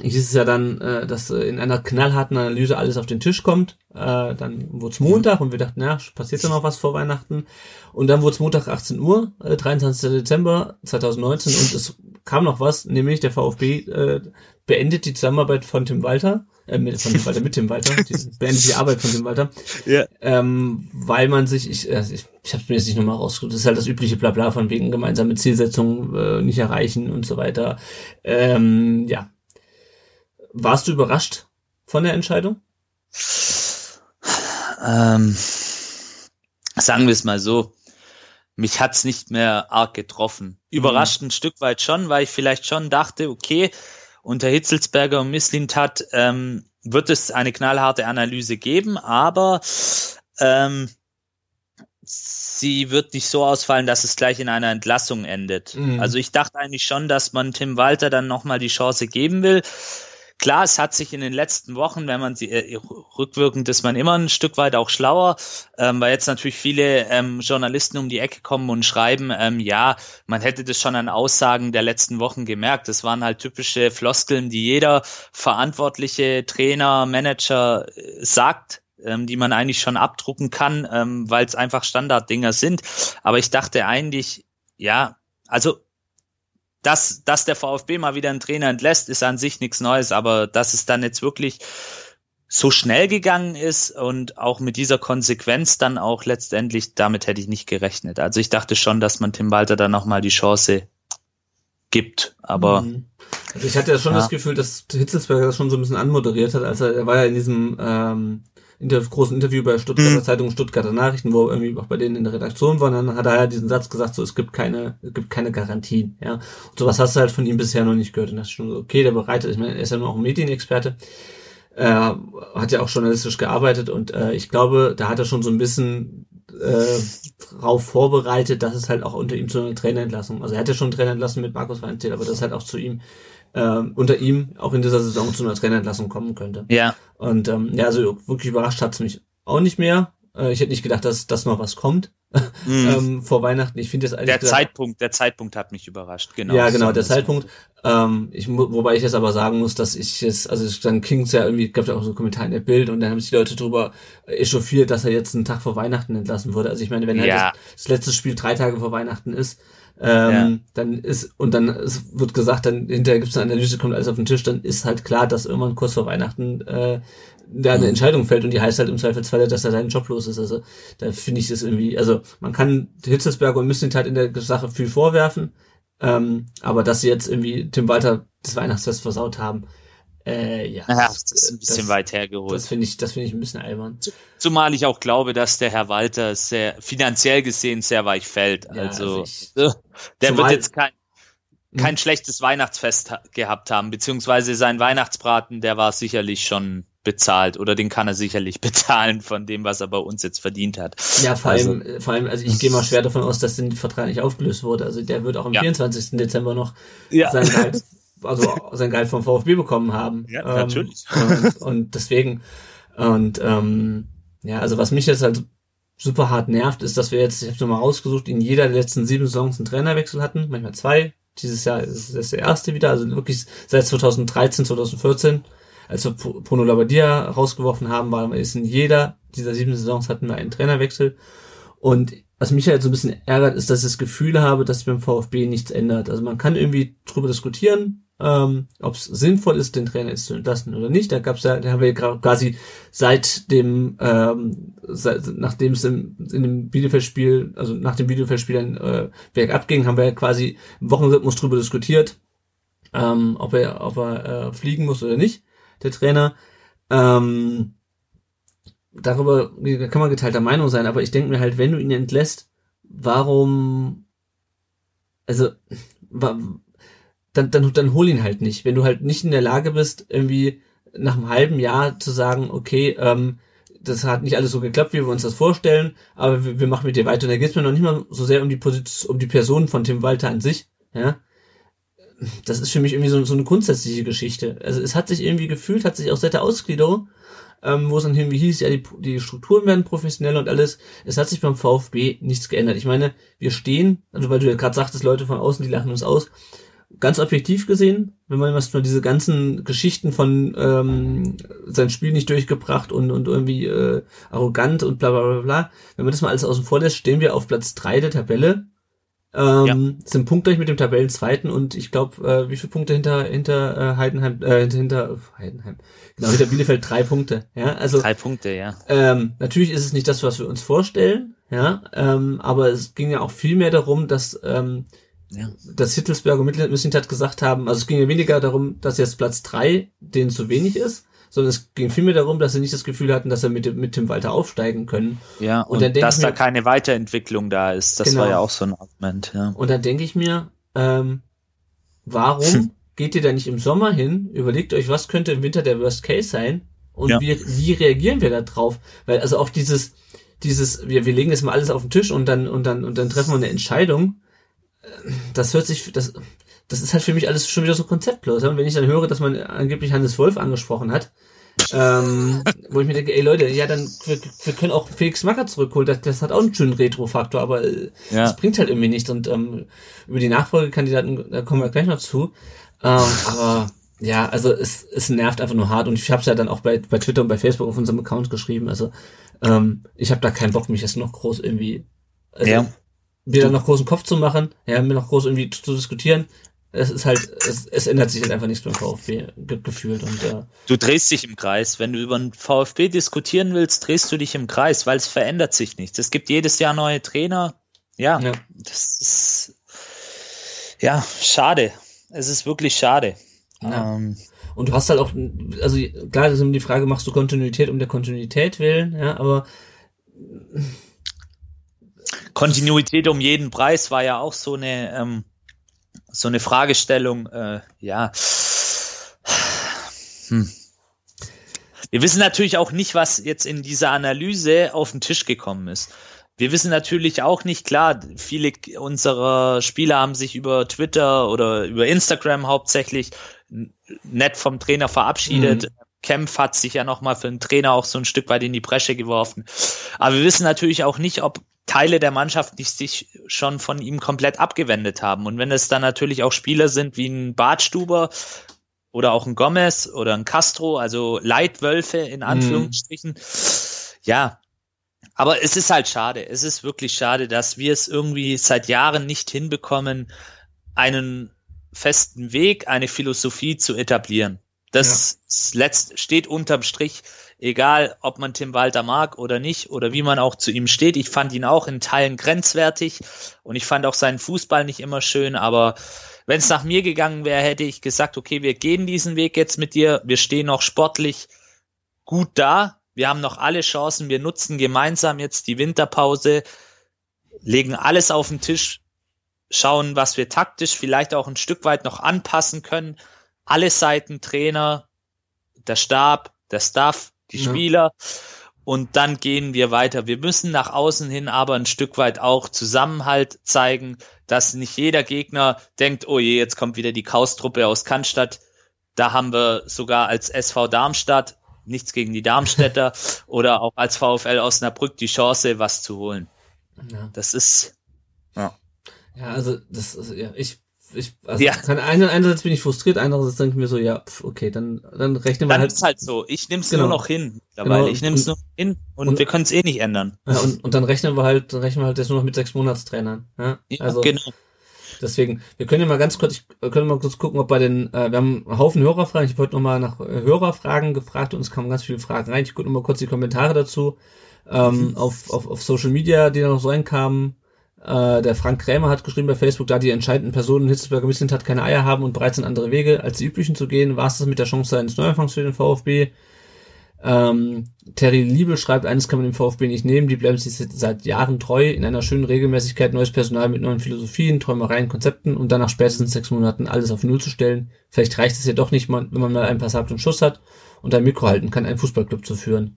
hieß es ja dann, äh, dass äh, in einer knallharten Analyse alles auf den Tisch kommt. Äh, dann wurde es Montag und wir dachten, ja, passiert da noch was vor Weihnachten. Und dann wurde es Montag 18 Uhr, äh, 23. Dezember 2019 und es kam noch was, nämlich der VfB äh, beendet die Zusammenarbeit von Tim Walter, äh, mit, von Tim Walter mit Tim Walter, die, beendet die Arbeit von Tim Walter, Ja. ähm, weil man sich, ich, äh, ich, ich habe mir jetzt nicht nochmal rausgesucht, das ist halt das übliche Blabla von wegen gemeinsame Zielsetzungen äh, nicht erreichen und so weiter. Ähm, ja. Warst du überrascht von der Entscheidung? Ähm, sagen wir es mal so, mich hat's nicht mehr arg getroffen. Überrascht ein Stück weit schon, weil ich vielleicht schon dachte, okay, unter Hitzelsberger und Misslintat ähm, wird es eine knallharte Analyse geben, aber ähm, sie wird nicht so ausfallen, dass es gleich in einer Entlassung endet. Mhm. Also ich dachte eigentlich schon, dass man Tim Walter dann nochmal die Chance geben will. Klar, es hat sich in den letzten Wochen, wenn man sie äh, rückwirkend ist man immer ein Stück weit auch schlauer, ähm, weil jetzt natürlich viele ähm, Journalisten um die Ecke kommen und schreiben, ähm, ja, man hätte das schon an Aussagen der letzten Wochen gemerkt. Das waren halt typische Floskeln, die jeder verantwortliche Trainer, Manager äh, sagt, ähm, die man eigentlich schon abdrucken kann, ähm, weil es einfach Standarddinger sind. Aber ich dachte eigentlich, ja, also dass, dass der VfB mal wieder einen Trainer entlässt, ist an sich nichts Neues, aber dass es dann jetzt wirklich so schnell gegangen ist und auch mit dieser Konsequenz dann auch letztendlich, damit hätte ich nicht gerechnet. Also ich dachte schon, dass man Tim Walter dann nochmal die Chance gibt, aber Mhm. Also ich hatte ja schon Ja. das Gefühl, dass Hitzelsberger das schon so ein bisschen anmoderiert hat, als er, er war ja in diesem ähm, Inter großen Interview bei Stuttgarter Mhm. Zeitung Stuttgarter Nachrichten, wo er irgendwie auch bei denen in der Redaktion war, und dann hat er ja diesen Satz gesagt, so es gibt keine, es gibt keine Garantien, ja. Und sowas hast du halt von ihm bisher noch nicht gehört. Und das ist schon so, okay, der bereitet, ich meine, er ist ja nur auch ein Medienexperte, äh, hat ja auch journalistisch gearbeitet und äh, ich glaube, da hat er schon so ein bisschen äh, drauf vorbereitet, dass es halt auch unter ihm zu einer Trainerentlassung, also er hat ja schon einen Trainer entlassen mit Markus Weinzel, aber das halt auch zu ihm, ähm, unter ihm auch in dieser Saison zu einer Trainerentlassung kommen könnte. ja, Und ähm, ja, also wirklich überrascht hat's mich auch nicht mehr. Äh, ich hätte nicht gedacht, dass, dass noch was kommt mhm. ähm, vor Weihnachten. Ich finde das eigentlich der Zeitpunkt, der Zeitpunkt hat mich überrascht, genau. ja, genau, der Zeitpunkt. Ähm, ich, wobei ich jetzt aber sagen muss, dass ich jetzt, also es- dann ging's ja irgendwie, gab ja auch so einen Kommentar in der Bild und dann haben sich die Leute drüber echauffiert, dass er jetzt einen Tag vor Weihnachten entlassen wurde. Also ich meine, wenn halt Ja. das, das letzte Spiel drei Tage vor Weihnachten ist, ähm, dann ist, und dann ist, wird gesagt, dann hinterher gibt's eine Analyse, kommt alles auf den Tisch, dann ist halt klar, dass irgendwann kurz vor Weihnachten äh, da eine Entscheidung fällt und die heißt halt im Zweifelsfalle, dass er seinen Job los ist. Also da finde ich das irgendwie, also man kann Hitzelsberger und Mislintat in der Sache viel vorwerfen, ähm, aber dass sie jetzt irgendwie Tim Walter das Weihnachtsfest versaut haben, äh, ja. Ja, das ist ein bisschen das, weit hergeholt. Das finde ich, das finde ich ein bisschen albern. Zumal ich auch glaube, dass der Herr Walter sehr finanziell gesehen sehr weich fällt. Ja, also also ich- äh, der Zumal- wird jetzt kein kein Hm. schlechtes Weihnachtsfest ha gehabt haben, beziehungsweise sein Weihnachtsbraten, der war sicherlich schon bezahlt oder den kann er sicherlich bezahlen von dem, was er bei uns jetzt verdient hat. Ja, vor Also- allem, vor allem, also ich gehe mal schwer davon aus, dass der Vertrag nicht aufgelöst wurde. Also der wird auch am Ja. 24. Dezember noch Ja. sein Gehalt, also sein Gehalt vom VfB bekommen haben. Ja, ähm, natürlich. Und, und deswegen, und ähm, ja, also was mich jetzt halt super hart nervt, ist, dass wir jetzt, ich habe nochmal rausgesucht, in jeder der letzten sieben Saisons einen Trainerwechsel hatten, manchmal zwei. Dieses Jahr ist das der erste wieder, also wirklich seit 2013, 2014. als wir Bruno Labbadia rausgeworfen haben, war ist in jeder dieser sieben Saisons hatten wir einen Trainerwechsel. Und was mich halt so ein bisschen ärgert, ist, dass ich das Gefühl habe, dass beim VfB nichts ändert. Also man kann irgendwie drüber diskutieren, ähm, ob es sinnvoll ist, den Trainer jetzt zu entlassen oder nicht. Da gab's ja, da haben wir quasi seit dem, ähm, seit, nachdem es in dem Bielefeld-Spiel, also nach dem Bielefeld-Spiel dann äh, bergab ging, haben wir ja quasi im Wochenrhythmus drüber diskutiert, ähm, ob er, ob er äh, fliegen muss oder nicht, der Trainer. Ähm, darüber kann man geteilter Meinung sein, aber ich denke mir halt, wenn du ihn entlässt, warum, also, dann, dann, dann hol ihn halt nicht. Wenn du halt nicht in der Lage bist, irgendwie nach einem halben Jahr zu sagen, okay, ähm, das hat nicht alles so geklappt, wie wir uns das vorstellen, aber wir, wir machen mit dir weiter. Und da geht es mir noch nicht mal so sehr um die Position, um die Person von Tim Walter an sich, ja. Das ist für mich irgendwie so, so eine grundsätzliche Geschichte. Also es hat sich irgendwie gefühlt, hat sich auch seit der Ausgliederung ähm, wo es dann irgendwie hieß, ja, die, die Strukturen werden professionell und alles. Es hat sich beim VfB nichts geändert. Ich meine, wir stehen, also weil du ja gerade sagtest, Leute von außen, die lachen uns aus, ganz objektiv gesehen, wenn man was nur diese ganzen Geschichten von ähm, sein Spiel nicht durchgebracht und, und irgendwie äh, arrogant und bla bla bla bla, wenn man das mal alles außen vor lässt, stehen wir auf Platz drei der Tabelle ähm, ja. Sind punktgleich mit dem Tabellenzweiten und ich glaube, äh, wie viele Punkte hinter hinter äh, Heidenheim, äh, hinter Heidenheim, genau hinter Bielefeld drei Punkte, ja, also drei Punkte, ja. Ähm, natürlich ist es nicht das, was wir uns vorstellen, ja, ähm, aber es ging ja auch viel mehr darum, dass ähm, ja. dass Hittelsberger und Missintat gesagt haben, also es ging ja weniger darum, dass jetzt Platz drei denen zu wenig ist, sondern es ging vielmehr darum, dass sie nicht das Gefühl hatten, dass sie mit, mit Tim Walter aufsteigen können. Ja, und, und dass mir, da keine Weiterentwicklung da ist. Das genau. war ja auch so ein Argument. Ja. Und dann denke ich mir, ähm, warum hm. geht ihr da nicht im Sommer hin, überlegt euch, was könnte im Winter der Worst Case sein und ja. wie, wie reagieren wir da drauf? Weil also auch dieses, dieses, wir, wir legen jetzt mal alles auf den Tisch und dann, und dann, und dann treffen wir eine Entscheidung. Das hört sich, das, das ist halt für mich alles schon wieder so konzeptlos. Und wenn ich dann höre, dass man angeblich Hannes Wolf angesprochen hat, ähm, wo ich mir denke, ey Leute, ja, dann wir, wir können auch Felix Macker zurückholen, das, das hat auch einen schönen Retro-Faktor, aber äh, ja. das bringt halt irgendwie nichts. Und ähm, über die Nachfolgekandidaten, da kommen wir gleich noch zu. Ähm, aber ja, also es, es nervt einfach nur hart und ich habe es ja dann auch bei, bei Twitter und bei Facebook auf unserem Account geschrieben. Also ähm, ich habe da keinen Bock, mich jetzt noch groß irgendwie also, ja. Mir dann noch großen Kopf zu machen, ja, mir noch groß irgendwie zu diskutieren es ist halt, es, es ändert sich halt einfach nichts beim VfB ge gefühlt und äh, Du drehst dich im Kreis. Wenn du über den VfB diskutieren willst, drehst du dich im Kreis, weil es verändert sich nichts. Es gibt jedes Jahr neue Trainer. Ja, ja. das ist ja schade. Es ist wirklich schade. Ja. Ähm, und du hast halt auch, also klar, das ist immer die Frage, machst du Kontinuität um der Kontinuität willen, ja, aber Kontinuität um jeden Preis war ja auch so eine ähm, so eine Fragestellung, äh, ja. Hm. Wir wissen natürlich auch nicht, was jetzt in dieser Analyse auf den Tisch gekommen ist. Wir wissen natürlich auch nicht, klar, viele unserer Spieler haben sich über Twitter oder über Instagram hauptsächlich nett vom Trainer verabschiedet. Mhm. Kempf hat sich ja nochmal für den Trainer auch so ein Stück weit in die Bresche geworfen. Aber wir wissen natürlich auch nicht, ob Teile der Mannschaft nicht sich schon von ihm komplett abgewendet haben. Und wenn es dann natürlich auch Spieler sind wie ein Bartstuber oder auch ein Gomez oder ein Castro, also Leitwölfe in Anführungsstrichen, mhm. ja. Aber es ist halt schade. Es ist wirklich schade, dass wir es irgendwie seit Jahren nicht hinbekommen, einen festen Weg, eine Philosophie zu etablieren. Das ja. letzt steht unterm Strich egal ob man Tim Walter mag oder nicht oder wie man auch zu ihm steht. Ich fand ihn auch in Teilen grenzwertig und ich fand auch seinen Fußball nicht immer schön, aber wenn es nach mir gegangen wäre, hätte ich gesagt, okay, wir gehen diesen Weg jetzt mit dir, wir stehen noch sportlich gut da, wir haben noch alle Chancen, wir nutzen gemeinsam jetzt die Winterpause, legen alles auf den Tisch, schauen, was wir taktisch vielleicht auch ein Stück weit noch anpassen können. Alle Seiten, Trainer, der Stab, der Staff, die ja. Spieler. Und dann gehen wir weiter. Wir müssen nach außen hin aber ein Stück weit auch Zusammenhalt zeigen, dass nicht jeder Gegner denkt, oh je, jetzt kommt wieder die Chaos-Truppe aus Cannstatt. Da haben wir sogar als SV Darmstadt, nichts gegen die Darmstädter, oder auch als VfL Osnabrück die Chance, was zu holen. Ja. Das ist, ja. Ja, also, das ist, ja, ich ich, also Ja. kann, einer- einerseits bin ich frustriert, andererseits denke ich mir so, ja, pf, okay, dann, dann rechnen wir Dann halt, ist halt so. Ich nehme es Genau. nur noch hin. Genau. Ich nehme es nur hin und, und- wir können es eh nicht ändern. ja, und, und dann rechnen wir halt, dann rechnen wir halt jetzt nur noch mit sechs Monatstrainern. Ja? Ja, Also genau. deswegen, wir können ja mal ganz kurz, ich wir können mal kurz gucken, ob bei den, äh, wir haben einen Haufen Hörerfragen, ich habe heute nochmal nach Hörerfragen gefragt und es kamen ganz viele Fragen rein. Ich gucke nochmal kurz die Kommentare dazu. Ähm, auf, auf, auf Social Media, die da noch so reinkamen. Äh, der Frank Krämer hat geschrieben bei Facebook, da die entscheidenden Personen Hitzelsberger Missland hat keine Eier haben und bereit sind, andere Wege als die üblichen zu gehen, war es das mit der Chance eines Neuanfangs für den VfB. Ähm, Terry Liebel schreibt, eines kann man dem VfB nicht nehmen, die bleiben sich seit Jahren treu, in einer schönen Regelmäßigkeit, neues Personal mit neuen Philosophien, Träumereien, Konzepten und dann nach spätestens sechs Monaten alles auf Null zu stellen. Vielleicht reicht es ja doch nicht, wenn man mal einen Passat und Schuss hat und ein Mikro halten kann, einen Fußballclub zu führen.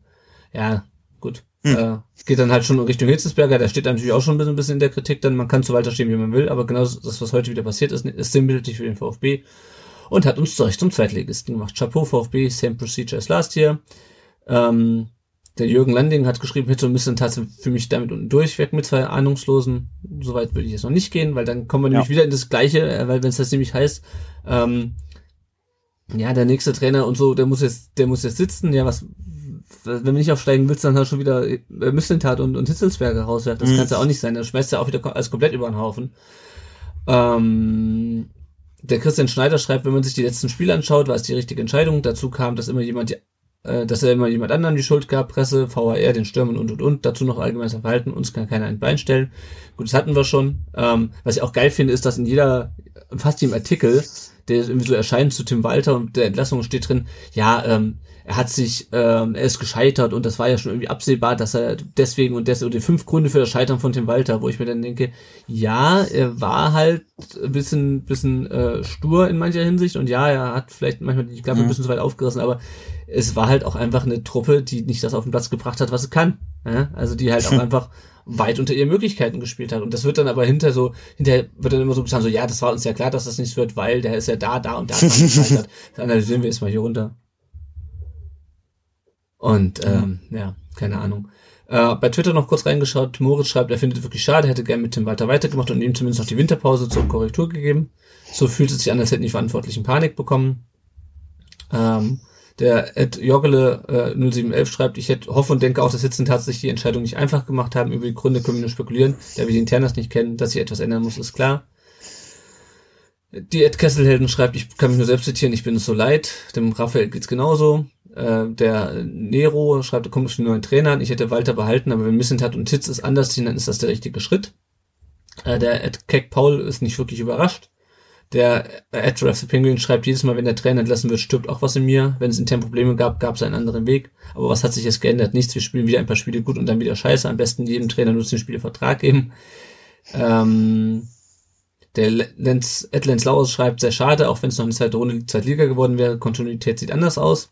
Ja, gut. Äh, geht dann halt schon in Richtung Hitzelsberger, der steht natürlich auch schon ein bisschen, ein bisschen in der Kritik, dann man kann zu Walter stehen, wie man will, aber genau das, was heute wieder passiert ist, ist sinnbildlich für den VfB und hat uns zurecht zum Zweitligisten gemacht. Chapeau VfB, same procedure as last year. Ähm, der Jürgen Landing hat geschrieben, Hitze und Missland hat für mich damit unten durchweg mit zwei Ahnungslosen. Soweit würde ich jetzt noch nicht gehen, weil dann kommen wir nämlich wieder in das Gleiche, äh, weil wenn es das nämlich heißt, ähm, ja, der nächste Trainer und so, der muss jetzt, der muss jetzt sitzen, ja, was, wenn du nicht aufsteigen willst, dann hast du schon wieder äh, Missentat und, und Hitzelsberger rauswerfen. Das Mhm. kann's ja auch nicht sein. Dann schmeißt ja auch wieder alles komplett über den Haufen. Ähm, der Christian Schneider schreibt, wenn man sich die letzten Spiele anschaut, war es die richtige Entscheidung. Dazu kam, dass immer jemand, die, äh, dass er immer jemand anderen die Schuld gab, Presse, VHR, den Stürmern und und und. Dazu noch allgemeines Verhalten, uns kann keiner ein Bein stellen. Gut, das hatten wir schon. Ähm, was ich auch geil finde, ist, dass in jeder, fast jedem Artikel, der irgendwie so erscheint zu Tim Walter und der Entlassung steht drin, ja, ähm, er hat sich, ähm, er ist gescheitert und das war ja schon irgendwie absehbar, dass er deswegen und deswegen, oder die fünf Gründe für das Scheitern von Tim Walter, wo ich mir dann denke, ja, er war halt ein bisschen, bisschen äh, stur in mancher Hinsicht und ja, er hat vielleicht manchmal die Klappe ein bisschen zu weit aufgerissen, aber es war halt auch einfach eine Truppe, die nicht das auf den Platz gebracht hat, was sie kann. Ja? Also die halt auch einfach weit unter ihren Möglichkeiten gespielt hat. Und das wird dann aber hinter so, hinterher wird dann immer so getan, so, ja, das war uns ja klar, dass das nichts wird, weil der ist ja da, da und da. Das analysieren wir jetzt mal hier runter. Und ähm, ja, keine Ahnung. Äh, bei Twitter noch kurz reingeschaut. Moritz schreibt, er findet es wirklich schade, hätte gern mit Tim Walter weitergemacht und ihm zumindest noch die Winterpause zur Korrektur gegeben. So fühlt es sich an, als hätten die Verantwortlichen Panik bekommen. Ähm, der Ed Joggele äh, 0711 schreibt, ich hätte, hoffe und denke auch, dass Hitzen tatsächlich die Entscheidung nicht einfach gemacht haben. Über die Gründe können wir nur spekulieren, da wir die Internas nicht kennen. Dass sich etwas ändern muss, ist klar. Die Ed Kesselhelden schreibt, ich kann mich nur selbst zitieren, ich bin es so leid. Dem Raphael geht's genauso. Äh, der Nero schreibt, kommt für einen neuen Trainer an. Ich hätte Walter behalten, aber wenn Missentat und Titz es anders ziehen, dann ist das der richtige Schritt. Äh, der Ed Keck Paul ist nicht wirklich überrascht. Der Ed Ref the Penguin schreibt jedes Mal, wenn der Trainer entlassen wird, stirbt auch was in mir. Wenn es intern Probleme gab, gab es einen anderen Weg. Aber was hat sich jetzt geändert? Nichts. Wir spielen wieder ein paar Spiele gut und dann wieder scheiße. Am besten jedem Trainer nur den Spiele Vertrag geben. Ähm, der Lenz, Ed Lenz Laus schreibt, sehr schade, auch wenn es noch eine zweite Runde Zweitliga geworden wäre. Kontinuität sieht anders aus.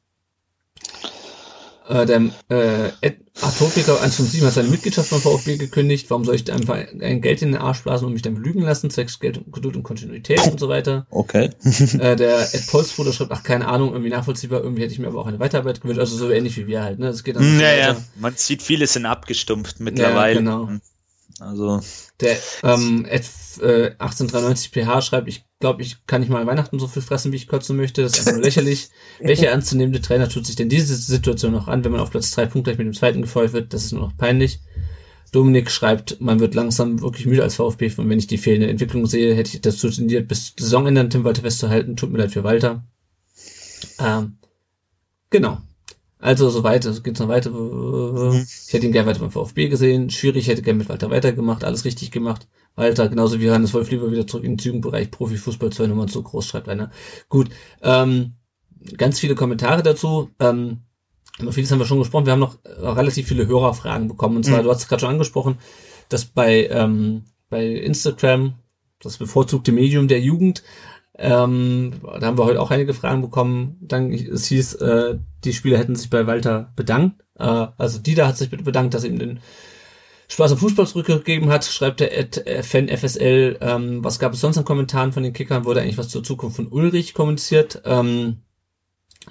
Äh, der äh, Ed Atopiker 157 hat seine Mitgliedschaft beim VfB gekündigt. Warum soll ich einfach ein Geld in den Arsch blasen und mich dann belügen lassen? Zwecks Geld, und Geduld und Kontinuität und so weiter. Okay. äh, der Ed Polsbruder schreibt, ach, keine Ahnung, irgendwie nachvollziehbar, irgendwie hätte ich mir aber auch eine Weiterarbeit gewünscht. Also so ähnlich wie wir halt, ne? Es geht dann Naja, man sieht vieles in abgestumpft mittlerweile. genau. Also, Der ähm, Ed, äh, 1893 PH schreibt, ich glaube, ich kann nicht mal Weihnachten so viel fressen, wie ich kotzen möchte. Das ist einfach nur lächerlich. Welcher ernstzunehmende Trainer tut sich denn diese Situation noch an, wenn man auf Platz drei Punkte mit dem zweiten gefeuert wird? Das ist nur noch peinlich. Dominik schreibt, man wird langsam wirklich müde als VfB und wenn ich die fehlende Entwicklung sehe, hätte ich dazu tendiert, bis Saisonende an Tim Walter festzuhalten. Tut mir leid für Walter. Ähm, genau. Also soweit, es geht noch weiter. Ich hätte ihn gerne weiter beim VfB gesehen. Schwierig, ich hätte gerne mit Walter weitergemacht, alles richtig gemacht. Walter, genauso wie Hannes Wolf lieber wieder zurück in den Zügenbereich Profifußball, zwei Nummern zu groß, schreibt einer. Gut, ähm, ganz viele Kommentare dazu. Ähm, über vieles haben wir schon gesprochen. Wir haben noch äh, relativ viele Hörerfragen bekommen. Und zwar, du hast es gerade schon angesprochen, dass bei, ähm, bei Instagram, das bevorzugte Medium der Jugend, ähm, da haben wir heute auch einige Fragen bekommen. Dann es hieß, äh, die Spieler hätten sich bei Walter bedankt. Äh, also Dieter hat sich bedankt, dass er ihm den Spaß am Fußball zurückgegeben hat, schreibt der Ad, äh, Fan FSL. Ähm, was gab es sonst an Kommentaren von den Kickern? Wurde eigentlich was zur Zukunft von Ulrich kommuniziert? Ähm,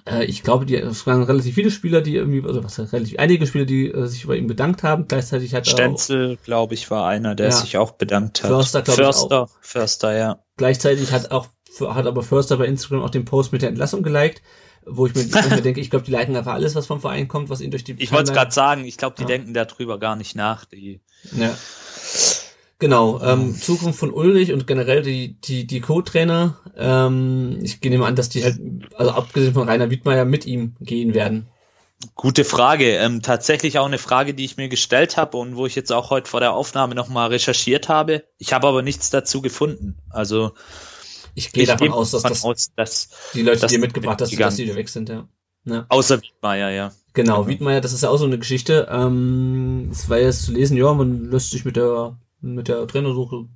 Äh, ich glaube, die, es waren relativ viele Spieler, die irgendwie, also was relativ einige Spieler, die äh, sich bei ihm bedankt haben. Gleichzeitig hat Stenzel, glaube ich, war einer, der Ja. sich auch bedankt hat. Förster, glaub ich, Förster, Förster, ja. gleichzeitig hat auch hat aber Förster bei Instagram auch den Post mit der Entlassung geliked, wo ich mir, ich mir denke, ich glaube, die liken einfach alles, was vom Verein kommt, was ihnen durch die Ich wollte es gerade sagen, ich glaube, die Ja. denken darüber gar nicht nach. Die, Ja. Genau, ähm, Zukunft von Ulrich und generell die, die, die Co-Trainer, ähm, ich gehe mal an, dass die halt, also abgesehen von Rainer Wiedmeier, mit ihm gehen werden. Gute Frage. Ähm, tatsächlich auch eine Frage, die ich mir gestellt habe und wo ich jetzt auch heute vor der Aufnahme nochmal recherchiert habe. Ich habe aber nichts dazu gefunden. Also Ich gehe ich davon aus, dass das aus, dass die Leute, dass die ihr mitgebracht hast, dass die wieder weg sind, ja. ja. außer Wiedmeier, ja. Genau, Wiedmeier, das ist ja auch so eine Geschichte. Ähm, es war jetzt zu lesen, ja, man lässt sich mit der mit der Trainersuche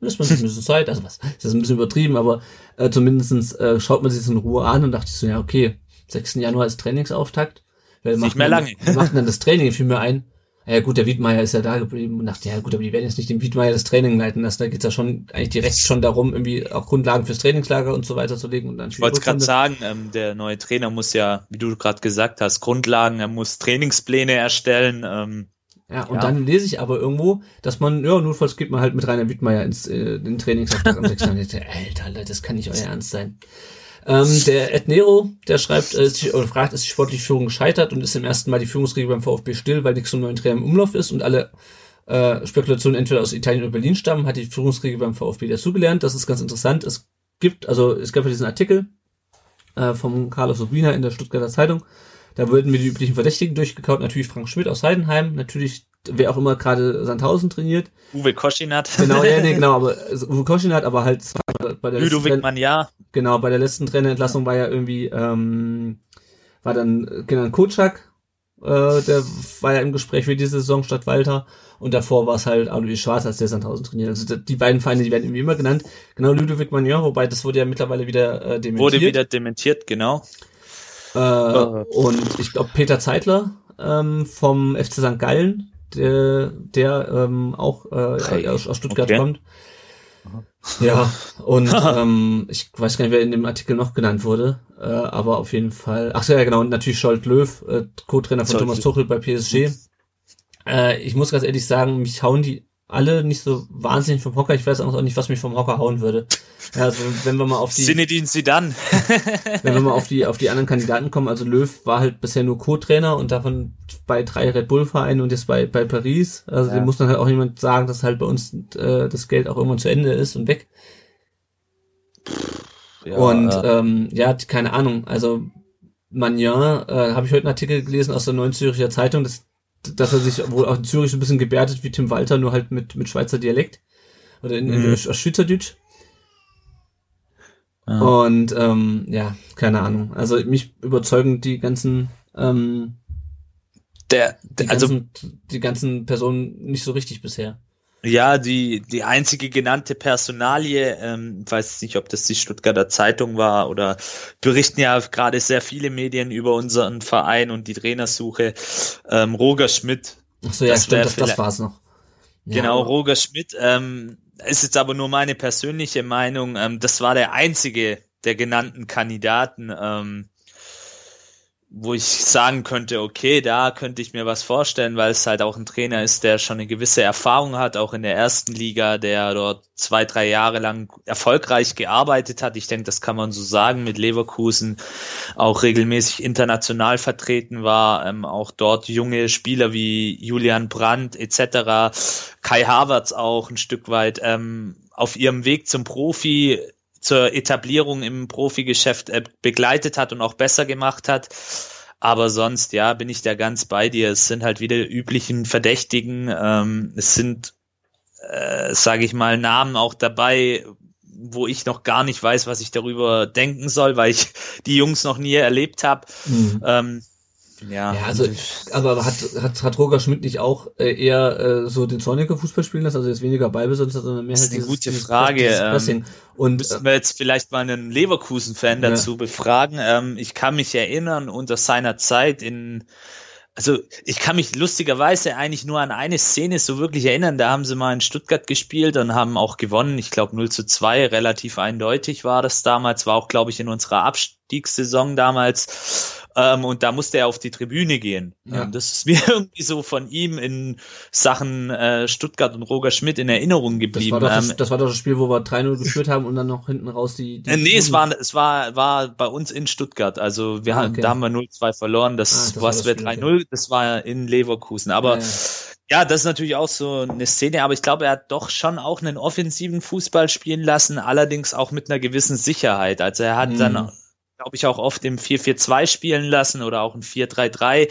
lässt man sich ein bisschen Zeit, also was, das ist ein bisschen übertrieben, aber äh, zumindestens äh, schaut man sich das in Ruhe an und dachte ich so, ja, okay, 6. Januar ist Trainingsauftakt. Wer macht mehr dann, lange. Wer macht dann das Training? Fiel mir ein. Ja gut, der Wiedmeier ist ja da geblieben und dachte, ja gut, aber die werden jetzt nicht dem Wiedmeier das Training leiten lassen. Da geht's ja schon eigentlich direkt schon darum, irgendwie auch Grundlagen fürs Trainingslager und so weiter zu legen und dann Ich wollte gerade sagen, ähm, der neue Trainer muss ja, wie du gerade gesagt hast, Grundlagen, er muss Trainingspläne erstellen. Ähm, Ja, und Ja. dann lese ich aber irgendwo, dass man, ja, notfalls geht man halt mit Rainer Wittmeier ins äh, den Trainingsauftrag am 6. Januar. Ich dachte, Alter, Leute, das kann nicht euer Ernst sein. Ähm, der Ed Nero, der schreibt, äh, sich- oder fragt, ist die sportliche Führung gescheitert und ist zum ersten Mal die Führungsriege beim VfB still, weil nichts zum neuen Trainer im Umlauf ist und alle äh, Spekulationen entweder aus Italien oder Berlin stammen, hat die Führungsriege beim VfB dazugelernt. Das ist ganz interessant. Es gibt, also es gab ja diesen Artikel äh, vom Carlos Urbina in der Stuttgarter Zeitung, da wurden mir die üblichen Verdächtigen durchgekaut. Natürlich Frank Schmidt aus Heidenheim, natürlich wer auch immer gerade Sandhausen trainiert. Uwe Koschinat, Genau, ja, nee, genau, aber also Uwe Koschinat, aber halt bei der letzten Ludovic Train- Magnar, genau, bei der letzten Trainerentlassung war ja irgendwie, ähm, war dann Kenan Kocak, äh, der war ja im Gespräch für diese Saison statt Walter und davor war es halt Alois Schwarz, als der Sandhausen trainiert. Also die beiden Vereine, die werden irgendwie immer genannt. Genau, Ludovic Magnar, wobei das wurde ja mittlerweile wieder äh, dementiert. wurde wieder dementiert, genau. Äh, und ich glaube Peter Zeitler ähm, vom FC St. Gallen, der, der ähm, auch äh, aus, aus Stuttgart okay. kommt. Ja, und ähm, ich weiß gar nicht, wer in dem Artikel noch genannt wurde, äh, aber auf jeden Fall. Ach so, ja, genau, und natürlich Scholt Löw, äh, Co-Trainer von Scholt Thomas. Tuchel bei PSG. Äh, ich muss ganz ehrlich sagen, mich hauen die alle nicht so wahnsinnig vom Hocker. Ich weiß auch nicht, was mich vom Hocker hauen würde. Ja, also wenn wir mal auf die Zinedine Zidane. wenn wir mal auf die, auf die anderen Kandidaten kommen, also Löw war halt bisher nur Co-Trainer und davon bei drei Red Bull-Vereinen und jetzt bei, bei Paris. Also Ja. dem muss dann halt auch jemand sagen, dass halt bei uns äh, das Geld auch irgendwann zu Ende ist und weg. Ja, und äh, ähm, ja, keine Ahnung, also Magnin, äh, habe ich heute einen Artikel gelesen aus der Neuen Züricher Zeitung, dass, dass er sich wohl auch in Zürich ein bisschen gebärdet wie Tim Walter, nur halt mit, mit Schweizer Dialekt. Oder in, in Mhm. aus Schweizerdeutsch. ja. Und ähm, ja, keine Ahnung. Also mich überzeugen die ganzen, ähm, der, die, der also ganzen, die ganzen Personen nicht so richtig bisher. Ja, die, die einzige genannte Personalie, ähm, weiß nicht, ob das die Stuttgarter Zeitung war oder berichten ja gerade sehr viele Medien über unseren Verein und die Trainersuche. Ähm, Roger Schmidt, Ach so, ja, Das stimmt, das, das war's noch. Ja, genau, Roger Schmidt, ähm, ist jetzt aber nur meine persönliche Meinung. Ähm, das war der einzige der genannten Kandidaten, ähm, wo ich sagen könnte, okay, da könnte ich mir was vorstellen, weil es halt auch ein Trainer ist, der schon eine gewisse Erfahrung hat, auch in der ersten Liga, der dort zwei, drei Jahre lang erfolgreich gearbeitet hat. Ich denke, das kann man so sagen, mit Leverkusen auch regelmäßig international vertreten war, ähm, auch dort junge Spieler wie Julian Brandt etc., Kai Havertz auch ein Stück weit ähm, auf ihrem Weg zum Profi zur Etablierung im Profigeschäft äh, begleitet hat und auch besser gemacht hat. Aber sonst, ja, bin ich da ganz bei dir. Es sind halt wieder üblichen Verdächtigen. Ähm, es sind, äh, sage ich mal, Namen auch dabei, wo ich noch gar nicht weiß, was ich darüber denken soll, weil ich die Jungs noch nie erlebt habe. Mhm. Ähm, ja, Ja, also, aber hat, hat, hat Roger Schmidt nicht auch äh, eher äh, so den Zorniger Fußball spielen lassen, also jetzt weniger Ballbesitz, sondern mehr Das halt ist eine dieses, gute Frage, Dieses ähm, Pressing. Und äh, müssen wir jetzt vielleicht mal einen Leverkusen-Fan Ja. dazu befragen. Ähm, ich kann mich erinnern, unter seiner Zeit in, also ich kann mich lustigerweise eigentlich nur an eine Szene so wirklich erinnern. Da haben sie mal in Stuttgart gespielt und haben auch gewonnen. Ich glaube 0 zu 2, relativ eindeutig war das damals. War auch, glaube ich, in unserer Aufstiegssaison damals. Ähm, und da musste er auf die Tribüne gehen. Ja. Das ist mir irgendwie so von ihm in Sachen äh, Stuttgart und Roger Schmidt in Erinnerung Das geblieben. war, doch das, Ähm, das war doch das Spiel, wo wir 3-0 geführt haben und dann noch hinten raus die. die äh, nee, es war, es war, war bei uns in Stuttgart. Also wir Ah, haben, okay. da haben wir 0-2 verloren. Ah, Das, das war was das wir Spiel, 3-0, das war in Leverkusen. Aber Ja, ja. ja, das ist natürlich auch so eine Szene, aber ich glaube, er hat doch schon auch einen offensiven Fußball spielen lassen, allerdings auch mit einer gewissen Sicherheit. Also er hat Mhm. dann, glaube ich, auch oft im 4-4-2 spielen lassen oder auch im 4-3-3.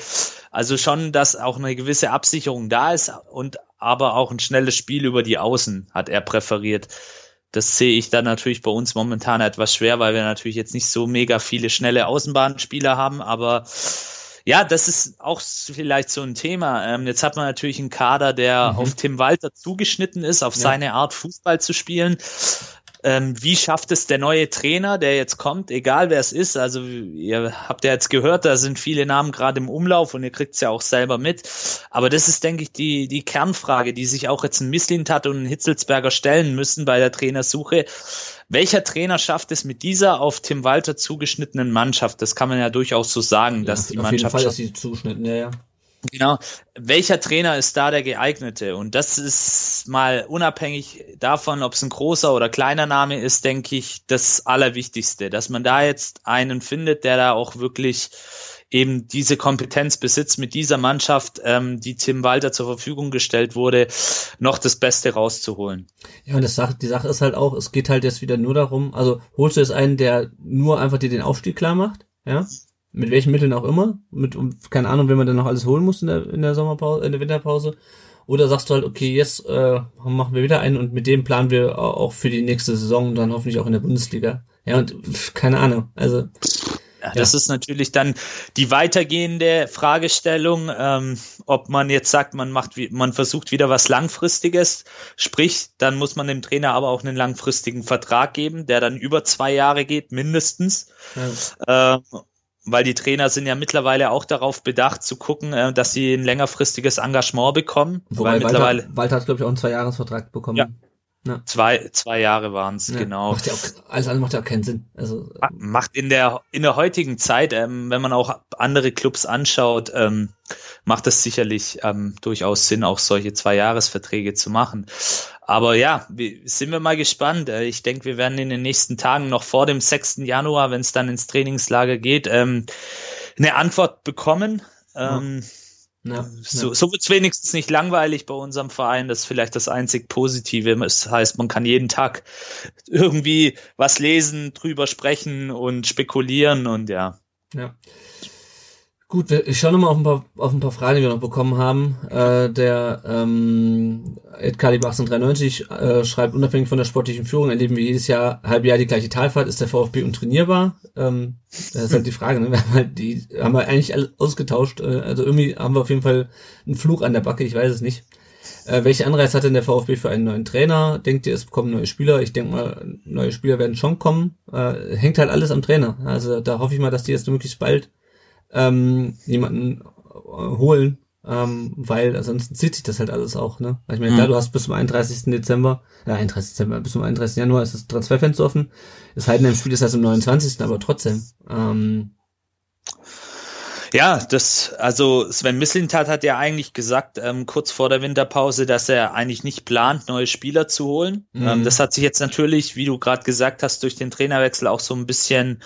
Also schon, dass auch eine gewisse Absicherung da ist und aber auch ein schnelles Spiel über die Außen hat er präferiert. Das sehe ich dann natürlich bei uns momentan etwas schwer, weil wir natürlich jetzt nicht so mega viele schnelle Außenbahnspieler haben, aber ja, das ist auch vielleicht so ein Thema. Ähm, jetzt hat man natürlich einen Kader, der Mhm. auf Tim Walter zugeschnitten ist, auf Ja. seine Art Fußball zu spielen. Ähm, wie schafft es der neue Trainer, der jetzt kommt, egal wer es ist? Also ihr habt ja jetzt gehört, da sind viele Namen gerade im Umlauf und ihr kriegt es ja auch selber mit. Aber das ist, denke ich, die, die Kernfrage, die sich auch jetzt ein Misslintat und ein Hitzelsberger stellen müssen bei der Trainersuche. Welcher Trainer schafft es mit dieser auf Tim Walter zugeschnittenen Mannschaft? Das kann man ja durchaus so sagen, dass ja, die auf jeden Mannschaft Fall schon- ist sie zugeschnitten, ja, ja. Genau. Welcher Trainer ist da der geeignete? Und das ist mal unabhängig davon, ob es ein großer oder kleiner Name ist, denke ich, das Allerwichtigste, dass man da jetzt einen findet, der da auch wirklich eben diese Kompetenz besitzt, mit dieser Mannschaft, ähm, die Tim Walter zur Verfügung gestellt wurde, noch das Beste rauszuholen. Ja, und das Sache, die Sache ist halt auch, es geht halt jetzt wieder nur darum, also holst du jetzt einen, der nur einfach dir den Aufstieg klar macht, ja, mit welchen Mitteln auch immer, mit, um, keine Ahnung, wenn man dann noch alles holen muss in der, in der Sommerpause, in der Winterpause, oder sagst du halt, okay, jetzt äh, machen wir wieder einen und mit dem planen wir au- auch für die nächste Saison und dann hoffentlich auch in der Bundesliga. Ja, und pff, keine Ahnung, also Ja, das ist natürlich dann die weitergehende Fragestellung, ähm, ob man jetzt sagt, man macht, wie- man versucht wieder was Langfristiges, sprich, dann muss man dem Trainer aber auch einen langfristigen Vertrag geben, der dann über zwei Jahre geht, mindestens. ja, Ähm, weil die Trainer sind ja mittlerweile auch darauf bedacht zu gucken, äh, dass sie ein längerfristiges Engagement bekommen. wobei weil mittlerweile Walter, Walter hat, glaube ich, auch einen Zweijahresvertrag bekommen. Ja. Zwei, zwei Jahre waren es, Ja, genau. Macht ja auch, alles andere macht ja auch keinen Sinn. Also, Ma- macht in der in der heutigen Zeit, ähm, wenn man auch andere Clubs anschaut, ähm, macht es sicherlich ähm, durchaus Sinn, auch solche Zwei-Jahres-Verträge zu machen. Aber ja, wir, sind wir mal gespannt. Äh, Ich denke, wir werden in den nächsten Tagen noch vor dem 6. Januar, wenn es dann ins Trainingslager geht, ähm, eine Antwort bekommen. Ähm, ja, so, ja. so wird es wenigstens nicht langweilig bei unserem Verein. Das ist vielleicht das einzig Positive. Das heißt, man kann jeden Tag irgendwie was lesen, drüber sprechen und spekulieren und ja. Ja. Gut, wir- ich schaue nochmal auf ein paar auf ein paar Fragen, die wir noch bekommen haben. Äh, der ähm, Ed Kalib 1893 äh, schreibt, unabhängig von der sportlichen Führung erleben wir jedes Jahr halb Jahr die gleiche Talfahrt. Ist der VfB untrainierbar? Ähm, das ist halt die Frage. Ne? Wir haben halt die haben wir eigentlich alle ausgetauscht. Äh, also irgendwie haben wir auf jeden Fall einen Fluch an der Backe. Ich weiß es nicht. Äh, welche Anreiz hat denn der VfB für einen neuen Trainer? Denkt ihr, es kommen neue Spieler? Ich denke mal, neue Spieler werden schon kommen. Äh, hängt halt alles am Trainer. Also da hoffe ich mal, dass die jetzt möglichst bald ähm, jemanden äh, holen, ähm, weil ansonsten zieht sich das halt alles auch, ne? Ich meine, Mhm. klar, du hast bis zum 31. Dezember, äh, 31. Dezember, bis zum 31. Januar ist das Transferfenster offen. Das Heidenheim-Spiel ist erst am 29. aber trotzdem. Ähm, Ja, das, also Sven Mislintat hat ja eigentlich gesagt, ähm, kurz vor der Winterpause, dass er eigentlich nicht plant, neue Spieler zu holen. Mhm. Ähm, das hat sich jetzt natürlich, wie du gerade gesagt hast, durch den Trainerwechsel auch so ein bisschen,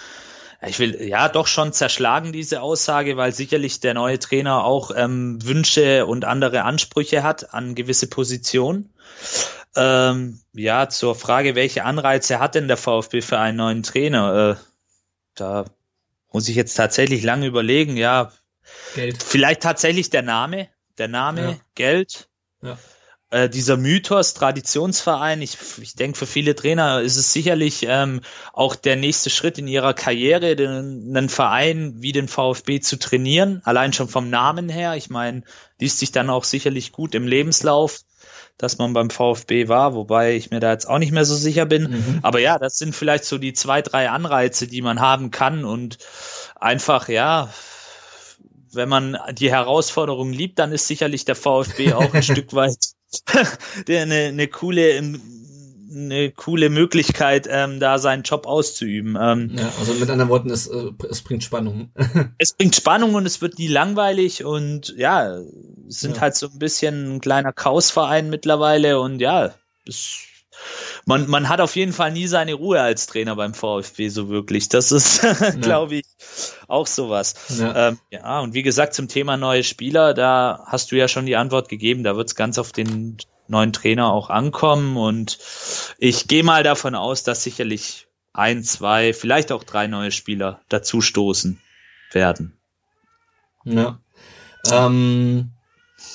ich will, ja, doch schon zerschlagen, diese Aussage, weil sicherlich der neue Trainer auch ähm, Wünsche und andere Ansprüche hat an gewisse Positionen. Ähm, ja, zur Frage, welche Anreize hat denn der VfB für einen neuen Trainer? Äh, da muss ich jetzt tatsächlich lange überlegen, ja, Geld. vielleicht tatsächlich der Name, der Name, Ja. Geld, Ja. Äh, dieser Mythos, Traditionsverein. Ich, ich denke, für viele Trainer ist es sicherlich ähm, auch der nächste Schritt in ihrer Karriere, den, einen Verein wie den VfB zu trainieren, allein schon vom Namen her. Ich meine, liest sich dann auch sicherlich gut im Lebenslauf, dass man beim VfB war, wobei ich mir da jetzt auch nicht mehr so sicher bin. Mhm. Aber ja, das sind vielleicht so die zwei, drei Anreize, die man haben kann und einfach, ja, wenn man die Herausforderung liebt, dann ist sicherlich der VfB auch ein Stück weit eine, eine coole, im- eine coole Möglichkeit, ähm, da seinen Job auszuüben. Ähm, ja, also mit anderen Worten, es, äh, es bringt Spannung. es bringt Spannung und es wird nie langweilig und ja, sind Ja. halt so ein bisschen ein kleiner Chaosverein mittlerweile und ja, es, man, man hat auf jeden Fall nie seine Ruhe als Trainer beim VfB so wirklich. Das ist, glaube ich, auch sowas. Ja. Ähm, ja, und wie gesagt, zum Thema neue Spieler, da hast du ja schon die Antwort gegeben. Da wird es ganz auf den neuen Trainer auch ankommen. Und ich gehe mal davon aus, dass sicherlich ein, zwei, vielleicht auch drei neue Spieler dazu stoßen werden. Ja. Ähm,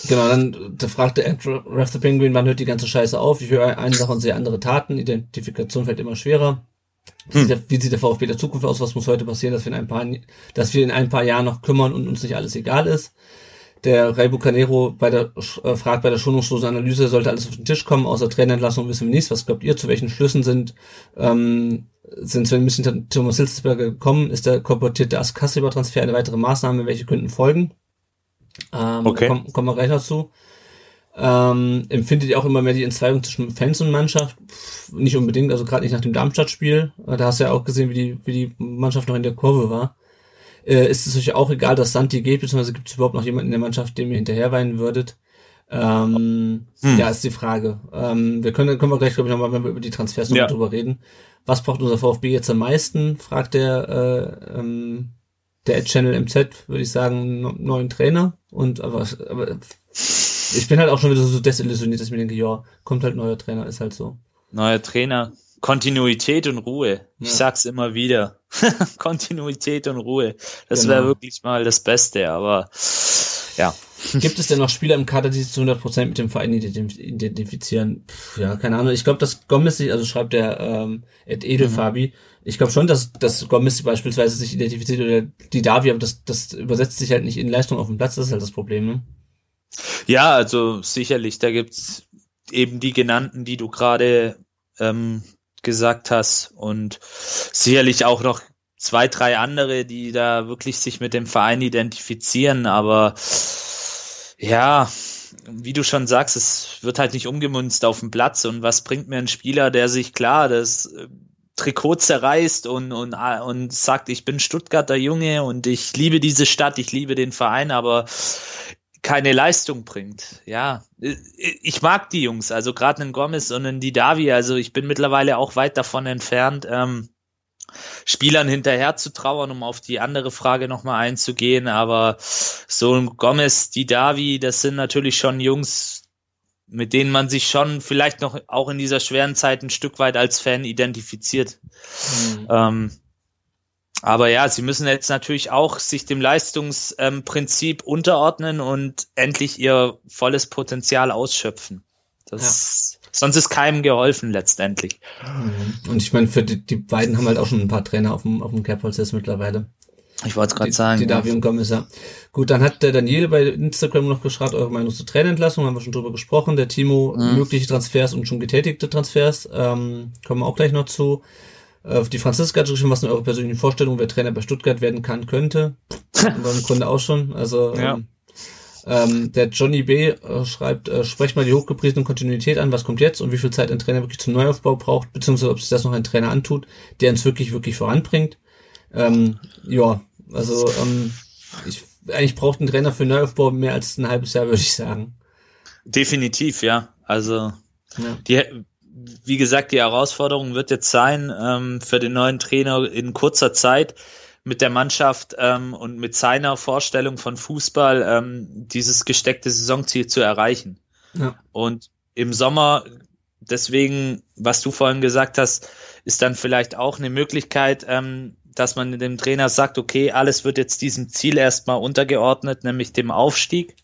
genau, dann da fragte Andrew Ref the Penguin, wann hört die ganze Scheiße auf? Ich höre eine Sache und sehe andere Taten. Identifikation fällt immer schwerer. Wie, sieht der, wie sieht der VfB der Zukunft aus? Was muss heute passieren, dass wir in ein paar, dass wir in ein paar Jahren noch kümmern und uns nicht alles egal ist? Der Ray Bucanero bei der, äh, fragt bei der schonungslosen Analyse, sollte alles auf den Tisch kommen, außer Trainerentlassung wissen wir nichts. Was glaubt ihr, zu welchen Schlüssen sind, ähm, sind Sven Missen und Thomas Hilsberger gekommen? Ist der korportierte Askassiber-Transfer eine weitere Maßnahme? Welche könnten folgen? Ähm, Okay. Kommen, kommen wir gleich dazu. Ähm, empfindet ihr auch immer mehr die Entzweigung zwischen Fans und Mannschaft? Pff, nicht unbedingt, also gerade nicht nach dem Darmstadt-Spiel. Äh, Da hast du ja auch gesehen, wie die, wie die Mannschaft noch in der Kurve war. Äh, ist es euch auch egal, dass Santi geht, beziehungsweise gibt es überhaupt noch jemanden in der Mannschaft, dem ihr hinterherweinen würdet? Ähm, Hm. Ja, ist die Frage. Ähm, wir können, können wir gleich, glaube ich, nochmal, wenn wir über die Transfers noch Ja. drüber reden. Was braucht unser VfB jetzt am meisten? Fragt der, äh, ähm, der Ad Channel MZ, würde ich sagen, einen neuen Trainer. Und aber, aber ich bin halt auch schon wieder so desillusioniert, dass ich mir denke, ja, kommt halt neuer Trainer, ist halt so. Neuer Trainer. Kontinuität und Ruhe. Ich Ja. sag's immer wieder. Kontinuität und Ruhe. Das Genau. wäre wirklich mal das Beste, aber ja. Gibt es denn noch Spieler im Kader, die sich zu 100% mit dem Verein ident- identifizieren? Pff, ja, keine Ahnung. Ich glaube, dass Gomez sich, also schreibt der ähm, Ed Edelfabi, ich glaube schon, dass, dass Gomez beispielsweise sich identifiziert oder die Davi, aber das, das übersetzt sich halt nicht in Leistung auf dem Platz, das ist halt das Problem, ne? Ja, also sicherlich, da gibt's eben die genannten, die du gerade ähm, gesagt hast und sicherlich auch noch zwei, drei andere, die da wirklich sich mit dem Verein identifizieren, aber ja, wie du schon sagst, es wird halt nicht umgemünzt auf dem Platz und was bringt mir ein Spieler, der sich klar das Trikot zerreißt und, und, und sagt, ich bin Stuttgarter Junge und ich liebe diese Stadt, ich liebe den Verein, aber keine Leistung bringt. Ja, ich mag die Jungs, also gerade einen Gomez und einen Didavi, also ich bin mittlerweile auch weit davon entfernt, ähm, Spielern hinterher zu trauern, um auf die andere Frage nochmal einzugehen, aber so ein Gomez, Didavi, das sind natürlich schon Jungs, mit denen man sich schon vielleicht noch auch in dieser schweren Zeit ein Stück weit als Fan identifiziert. Ähm, aber ja, sie müssen jetzt natürlich auch sich dem Leistungsprinzip unterordnen und endlich ihr volles Potenzial ausschöpfen. Das, Sonst ist keinem geholfen letztendlich. Und ich meine, für die, die beiden haben halt auch schon ein paar Trainer auf dem, auf dem jetzt mittlerweile. Ich wollte es gerade sagen. die Davi und Gomez, ja. Gut, dann hat der Daniele bei Instagram noch geschrieben, eure Meinung zur Trainerentlassung, haben wir schon drüber gesprochen. Der Timo, Mhm. mögliche Transfers und schon getätigte Transfers, ähm, kommen wir auch gleich noch zu. Äh, die Franziska hat geschrieben, was sind eure persönlichen Vorstellungen, wer Trainer bei Stuttgart werden kann, könnte. Aber im Grunde auch schon. Also Ja. ähm, ähm, der Johnny B. Äh, schreibt, äh, sprecht mal die hochgepriesene Kontinuität an, was kommt jetzt und wie viel Zeit ein Trainer wirklich zum Neuaufbau braucht, beziehungsweise ob sich das noch ein Trainer antut, der uns wirklich, wirklich voranbringt. Ähm, ja, also ähm, ich, eigentlich braucht ein Trainer für Neuaufbau mehr als ein halbes Jahr, würde ich sagen. Definitiv, ja. Also Ja. die, wie gesagt, die Herausforderung wird jetzt sein, ähm, für den neuen Trainer in kurzer Zeit mit der Mannschaft ähm, und mit seiner Vorstellung von Fußball ähm, dieses gesteckte Saisonziel zu erreichen. Ja. Und im Sommer, deswegen, was du vorhin gesagt hast, ist dann vielleicht auch eine Möglichkeit, ähm, dass man dem Trainer sagt, okay, alles wird jetzt diesem Ziel erstmal untergeordnet, nämlich dem Aufstieg.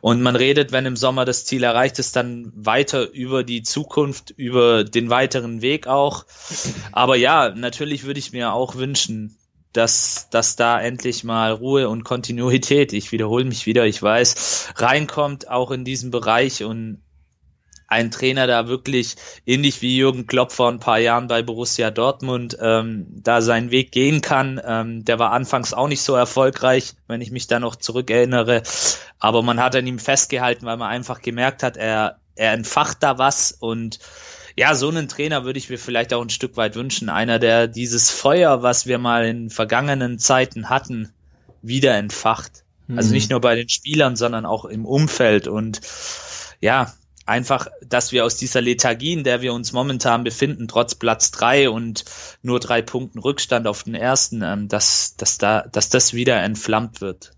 Und man redet, wenn im Sommer das Ziel erreicht ist, dann weiter über die Zukunft, über den weiteren Weg auch. Aber ja, natürlich würde ich mir auch wünschen, dass, dass da endlich mal Ruhe und Kontinuität, ich wiederhole mich wieder, ich weiß, reinkommt auch in diesen Bereich und ein Trainer da wirklich ähnlich wie Jürgen Klopp vor ein paar Jahren bei Borussia Dortmund ähm, da seinen Weg gehen kann. Ähm, der war anfangs auch nicht so erfolgreich, wenn ich mich da noch zurückerinnere. Aber man hat an ihm festgehalten, weil man einfach gemerkt hat, er, er entfacht da was und ja, so einen Trainer würde ich mir vielleicht auch ein Stück weit wünschen. Einer, der dieses Feuer, was wir mal in vergangenen Zeiten hatten, wieder entfacht. Also Mhm. nicht nur bei den Spielern, sondern auch im Umfeld und ja, einfach, dass wir aus dieser Lethargie, in der wir uns momentan befinden, trotz Platz drei und nur drei Punkten Rückstand auf den ersten, ähm, dass, dass da, dass das wieder entflammt wird.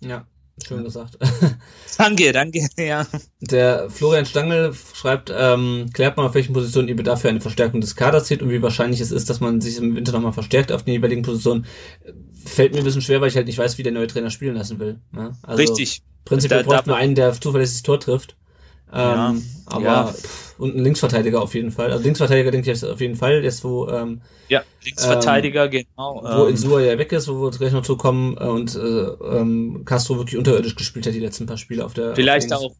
Ja, schön gesagt. Danke, danke, ja. Der Florian Stangl schreibt, ähm, klärt mal, auf welchen Positionen ihr Bedarf für eine Verstärkung des Kaders sieht und wie wahrscheinlich es ist, dass man sich im Winter nochmal verstärkt auf den jeweiligen Positionen. Fällt mir ein bisschen schwer, weil ich halt nicht weiß, wie der neue Trainer spielen lassen will. Ne? Also Richtig. Prinzipiell Da- braucht man einen, der zuverlässig das Tor trifft. Ähm, Ja, aber ja. pff, und einen Linksverteidiger auf jeden Fall. Also Linksverteidiger denke ich jetzt auf jeden Fall, jetzt wo ähm, Ja, Linksverteidiger, genau. wo ähm, Insua ja weg ist, wo wir gleich noch zukommen äh, und äh, ähm, Castro wirklich unterirdisch gespielt hat die letzten paar Spiele auf der Vielleicht auf auch,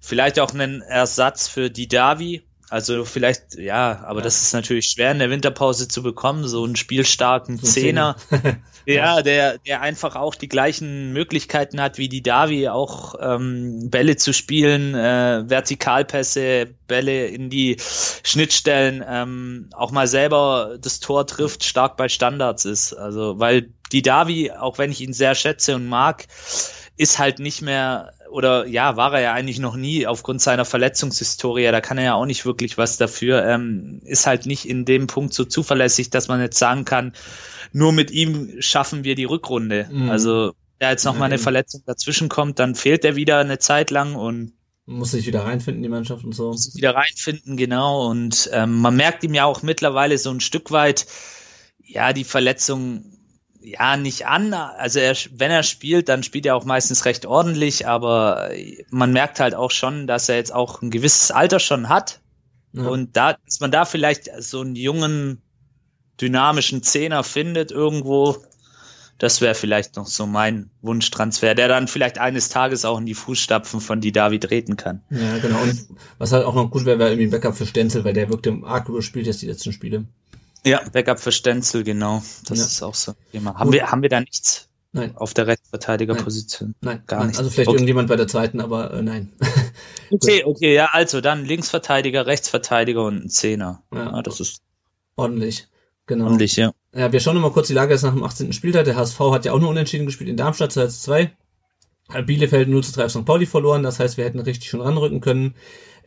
vielleicht auch einen Ersatz für die Davi. Also vielleicht, ja, aber das ist natürlich schwer in der Winterpause zu bekommen, so einen spielstarken Zehner. ja, der, der einfach auch die gleichen Möglichkeiten hat wie die Davi, auch ähm, Bälle zu spielen, äh, Vertikalpässe, Bälle in die Schnittstellen, ähm, auch mal selber das Tor trifft, stark bei Standards ist. Also, weil die Davi, auch wenn ich ihn sehr schätze und mag, ist halt nicht mehr oder ja, war er ja eigentlich noch nie aufgrund seiner Verletzungshistorie, da kann er ja auch nicht wirklich was dafür, ähm, ist halt nicht in dem Punkt so zuverlässig, dass man jetzt sagen kann, nur mit ihm schaffen wir die Rückrunde. Mhm. Also, ja, jetzt noch Ja, mal eine. Verletzung dazwischen kommt, dann fehlt er wieder eine Zeit lang und muss sich wieder reinfinden, die Mannschaft und so. muss wieder reinfinden, genau. Und ähm, man merkt ihm ja auch mittlerweile so ein Stück weit, ja, die Verletzung ja nicht an. Also er, wenn er spielt, dann spielt er auch meistens recht ordentlich, aber man merkt halt auch schon, dass er jetzt auch ein gewisses Alter schon hat. Ja. Und da, dass man da vielleicht so einen jungen, dynamischen Zehner findet irgendwo, das wäre vielleicht noch so mein Wunschtransfer, der dann vielleicht eines Tages auch in die Fußstapfen von die David treten kann. Ja, genau. Und was halt auch noch gut wäre, wäre irgendwie ein Backup für Stenzel, weil der wirkte arg überspielt jetzt die letzten Spiele. Ja, Backup für Stenzel, genau. Das Ja. ist auch so ein Thema. Haben wir, haben wir da nichts Nein, auf der Rechtsverteidigerposition? nein, Gar nein. nicht. Also vielleicht Okay. irgendjemand bei der zweiten, aber äh, nein. Okay, okay, ja, also dann Linksverteidiger, Rechtsverteidiger und ein Zehner. Ja. Ja, das ist Ordentlich. Genau. ordentlich, ja. Ja, wir schauen noch mal kurz die Lage jetzt nach dem 18. Spieltag. Der HSV hat ja auch nur unentschieden gespielt in Darmstadt 2 zu 2. Hat Bielefeld 0 zu 3 auf St. Pauli verloren. Das heißt, wir hätten richtig schon ranrücken können.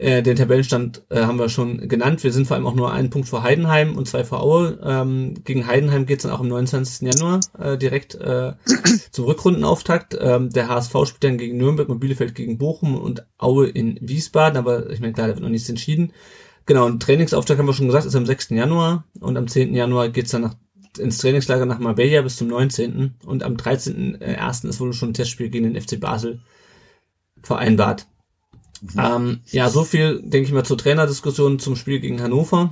Äh, den Tabellenstand äh, haben wir schon genannt. Wir sind vor allem auch nur einen Punkt vor Heidenheim und zwei vor Aue. Ähm, gegen Heidenheim geht's dann auch am 29. Januar äh, direkt äh, zum Rückrundenauftakt. Ähm, der HSV spielt dann gegen Nürnberg und Bielefeld gegen Bochum und Aue in Wiesbaden. Aber ich meine, klar, da wird noch nichts entschieden. Genau, ein Trainingsauftakt haben wir schon gesagt, ist am 6. Januar und am 10. Januar geht's dann nach, ins Trainingslager nach Marbella bis zum 19. Und am 13.01. ist wohl schon ein Testspiel gegen den FC Basel vereinbart. Ähm, ja, so viel, denke ich mal, zur Trainerdiskussion zum Spiel gegen Hannover.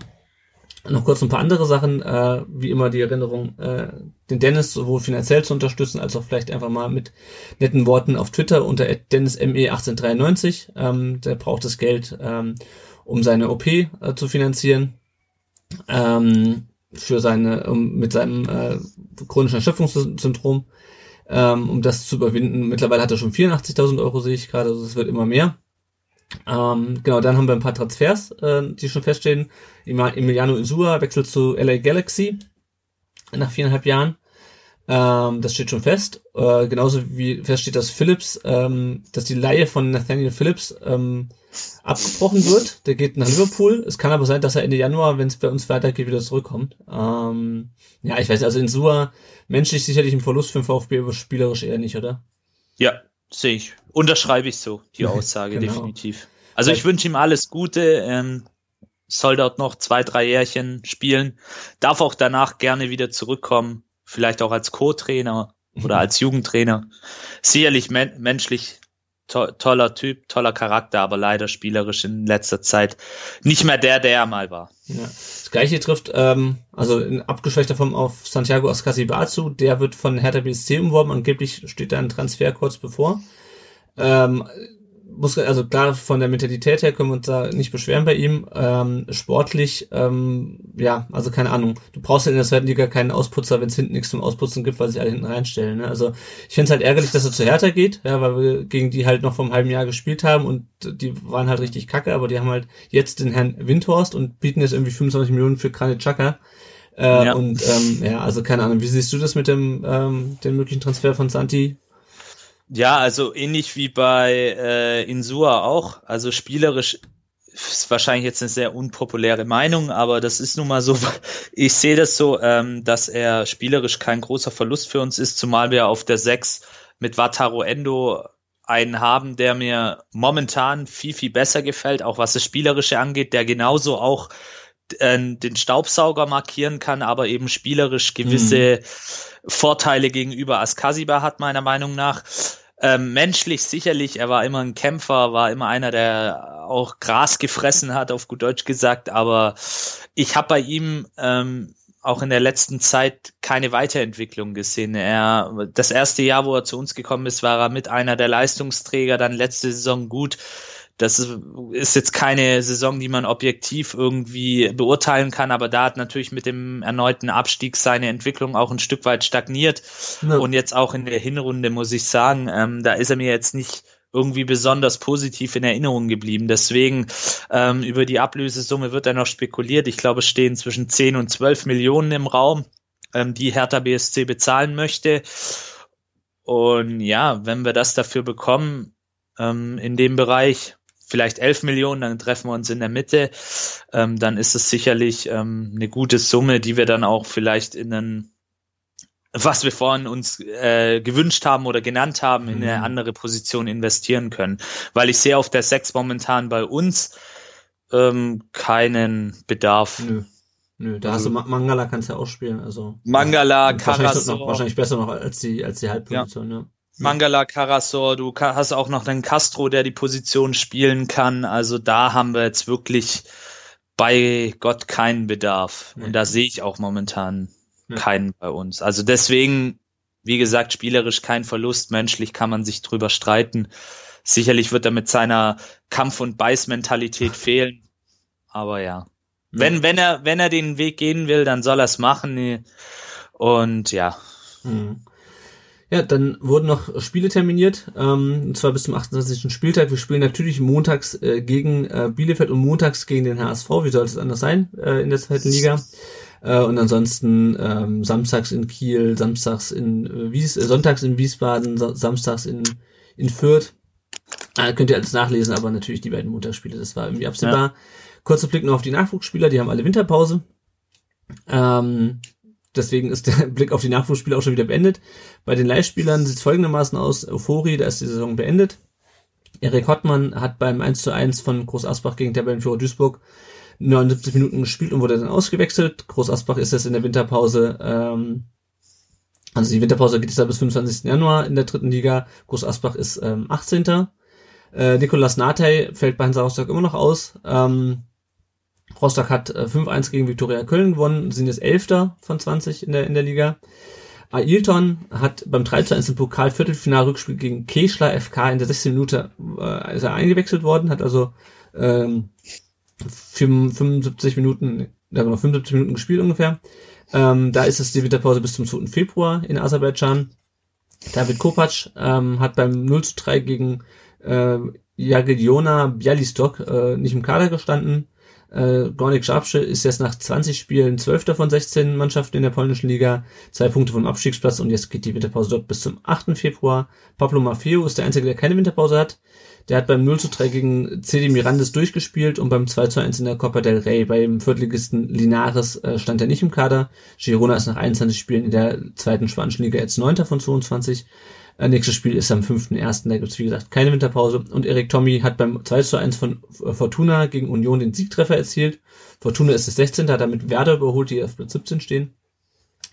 Noch kurz ein paar andere Sachen, äh, wie immer die Erinnerung, äh, den Dennis sowohl finanziell zu unterstützen, als auch vielleicht einfach mal mit netten Worten auf Twitter unter dennisme1893. Ähm, der braucht das Geld, ähm, um seine OP äh, zu finanzieren. Ähm, für seine, um, mit seinem äh, chronischen Erschöpfungssyndrom, ähm, um das zu überwinden. Mittlerweile hat er schon 84.000 Euro, sehe ich gerade, also es wird immer mehr. Ähm, genau, dann haben wir ein paar Transfers, äh, die schon feststehen. Emiliano Insua wechselt zu LA Galaxy nach viereinhalb Jahren. Ähm, das steht schon fest. Äh, genauso wie feststeht, dass Phillips, ähm, dass die Leihe von Nathaniel Phillips ähm, abgebrochen wird. Der geht nach Liverpool. Es kann aber sein, dass er Ende Januar, wenn es bei uns weitergeht, wieder zurückkommt. Ähm, ja, ich weiß, also Insua menschlich sicherlich ein Verlust für den VfB, aber spielerisch eher nicht, oder? Ja, sehe ich. Unterschreibe ich so, die Aussage, Genau. definitiv. Also ich wünsche ihm alles Gute, ähm, soll dort noch zwei, drei Jährchen spielen, darf auch danach gerne wieder zurückkommen, vielleicht auch als Co-Trainer oder als Jugendtrainer. Sicherlich men menschlich to toller Typ, toller Charakter, aber leider spielerisch in letzter Zeit nicht mehr der, der er mal war. Ja. Das gleiche trifft, ähm, also in abgeschwächter Form auf Santiago Ascasibazu, der wird von Hertha BSC umworben, angeblich steht da ein Transfer kurz bevor. Ähm, muss, also klar, von der Mentalität her können wir uns da nicht beschweren bei ihm. Ähm, sportlich, ähm, ja, also keine Ahnung. Du brauchst ja in der zweiten Liga keinen Ausputzer, wenn es hinten nichts zum Ausputzen gibt, weil sich alle hinten reinstellen. Ne? Also ich finde es halt ärgerlich, dass er zu Hertha geht, ja, weil wir gegen die halt noch vor einem halben Jahr gespielt haben und die waren halt richtig kacke, aber die haben halt jetzt den Herrn Windhorst und bieten jetzt irgendwie 25 Millionen für Granit Xhaka. Äh, ja. Und ähm, ja, also keine Ahnung, wie siehst du das mit dem, ähm, dem möglichen Transfer von Santi? Ja, also ähnlich wie bei äh, Insua auch. Also spielerisch ist wahrscheinlich jetzt eine sehr unpopuläre Meinung, aber das ist nun mal so. Ich sehe das so, ähm, dass er spielerisch kein großer Verlust für uns ist, zumal wir auf der 6 mit Wataru Endo einen haben, der mir momentan viel, viel besser gefällt, auch was das Spielerische angeht, der genauso auch den Staubsauger markieren kann, aber eben spielerisch gewisse mhm. Vorteile gegenüber Askasiba hat, meiner Meinung nach. Ähm, menschlich sicherlich, er war immer ein Kämpfer, war immer einer, der auch Gras gefressen hat, auf gut Deutsch gesagt, aber ich habe bei ihm ähm, auch in der letzten Zeit keine Weiterentwicklung gesehen. Er, das erste Jahr, wo er zu uns gekommen ist, war er mit einer der Leistungsträger, dann letzte Saison gut. Das ist jetzt keine Saison, die man objektiv irgendwie beurteilen kann, aber da hat natürlich mit dem erneuten Abstieg seine Entwicklung auch ein Stück weit stagniert. Ja. Und jetzt auch in der Hinrunde muss ich sagen, ähm, da ist er mir jetzt nicht irgendwie besonders positiv in Erinnerung geblieben. Deswegen ähm, über die Ablösesumme wird er noch spekuliert. Ich glaube, es stehen zwischen 10 und 12 Millionen im Raum, ähm, die Hertha BSC bezahlen möchte. Und ja, wenn wir das dafür bekommen, ähm, in dem Bereich, vielleicht 11 Millionen, dann treffen wir uns in der Mitte, ähm, dann ist es sicherlich ähm, eine gute Summe, die wir dann auch vielleicht in einen was wir vorhin uns äh, gewünscht haben oder genannt haben, in eine mhm. andere Position investieren können. Weil ich sehe auf der 6 momentan bei uns ähm, keinen Bedarf. Nö. Nö, da hast du Mangala kannst du ja auch spielen. Also Mangala, Karasor. Wahrscheinlich besser noch als die als die Halbposition, ja. ja. Mangala Karasor, du hast auch noch den Castro, der die Position spielen kann. Also da haben wir jetzt wirklich bei Gott keinen Bedarf. Und da sehe ich auch momentan ja. keinen bei uns. Also deswegen, wie gesagt, spielerisch kein Verlust. Menschlich kann man sich drüber streiten. Sicherlich wird er mit seiner Kampf- und Beißmentalität fehlen. Aber ja. Wenn, wenn er, wenn er den Weg gehen will, dann soll er es machen. Und ja. Mhm. Ja, dann wurden noch Spiele terminiert, ähm, und zwar bis zum 28. Spieltag. Wir spielen natürlich montags äh, gegen äh, Bielefeld und montags gegen den HSV. Wie sollte es anders sein äh, in der zweiten Liga? Äh, und ansonsten ähm, samstags in Kiel, samstags in äh, Wies, äh, sonntags in Wiesbaden, sa samstags in, in Fürth. Äh, könnt ihr alles nachlesen, aber natürlich die beiden Montagsspiele, das war irgendwie absehbar. Ja. Kurzer Blick noch auf die Nachwuchsspieler, die haben alle Winterpause. Ähm, deswegen ist der Blick auf die Nachwuchsspiele auch schon wieder beendet. Bei den Leihspielern sieht es folgendermaßen aus. Euphorie, da ist die Saison beendet. Erik Hottmann hat beim 1 zu 1 von Groß Asbach gegen Tabellenführer Duisburg 79 Minuten gespielt und wurde dann ausgewechselt. Groß Asbach ist jetzt in der Winterpause, ähm, also die Winterpause geht jetzt bis 25. Januar in der dritten Liga. Groß Asbach ist ähm, 18. Äh, Nikolas Natey fällt bei Hansa Rostock immer noch aus. Ähm, Rostock hat äh, 5-1 gegen Viktoria Köln gewonnen, sind jetzt Elfter von 20 in der, in der Liga. Ailton hat beim 3 zu 1 im Pokal Viertelfinal-Rückspiel gegen Keschler FK in der 16 Minute äh, ist er eingewechselt worden, hat also ähm, 75 Minuten, ja genau, 75 Minuten gespielt ungefähr. Ähm, da ist es die Winterpause bis zum 2. Februar in Aserbaidschan. David Kopac ähm, hat beim 0 zu 3 gegen äh, Jagiellona Bialystok äh, nicht im Kader gestanden. Äh, Gornik Schabsche ist jetzt nach 20 Spielen 12. von 16 Mannschaften in der polnischen Liga, zwei Punkte vom Abstiegsplatz und jetzt geht die Winterpause dort bis zum 8. Februar. Pablo Maffeo ist der Einzige, der keine Winterpause hat. Der hat beim 0 zu 3 gegen CD Mirandes durchgespielt und beim 2 zu 1 in der Copa del Rey beim Viertligisten Linares äh, stand er nicht im Kader. Girona ist nach 21 Spielen in der zweiten spanischen Liga jetzt 9. von 22. Äh, nächstes Spiel ist am 5.1. Da gibt's wie gesagt keine Winterpause. Und Erik Tommy hat beim 2 zu 1 von äh, Fortuna gegen Union den Siegtreffer erzielt. Fortuna ist das 16. hat damit Werder überholt, die auf Platz 17 stehen.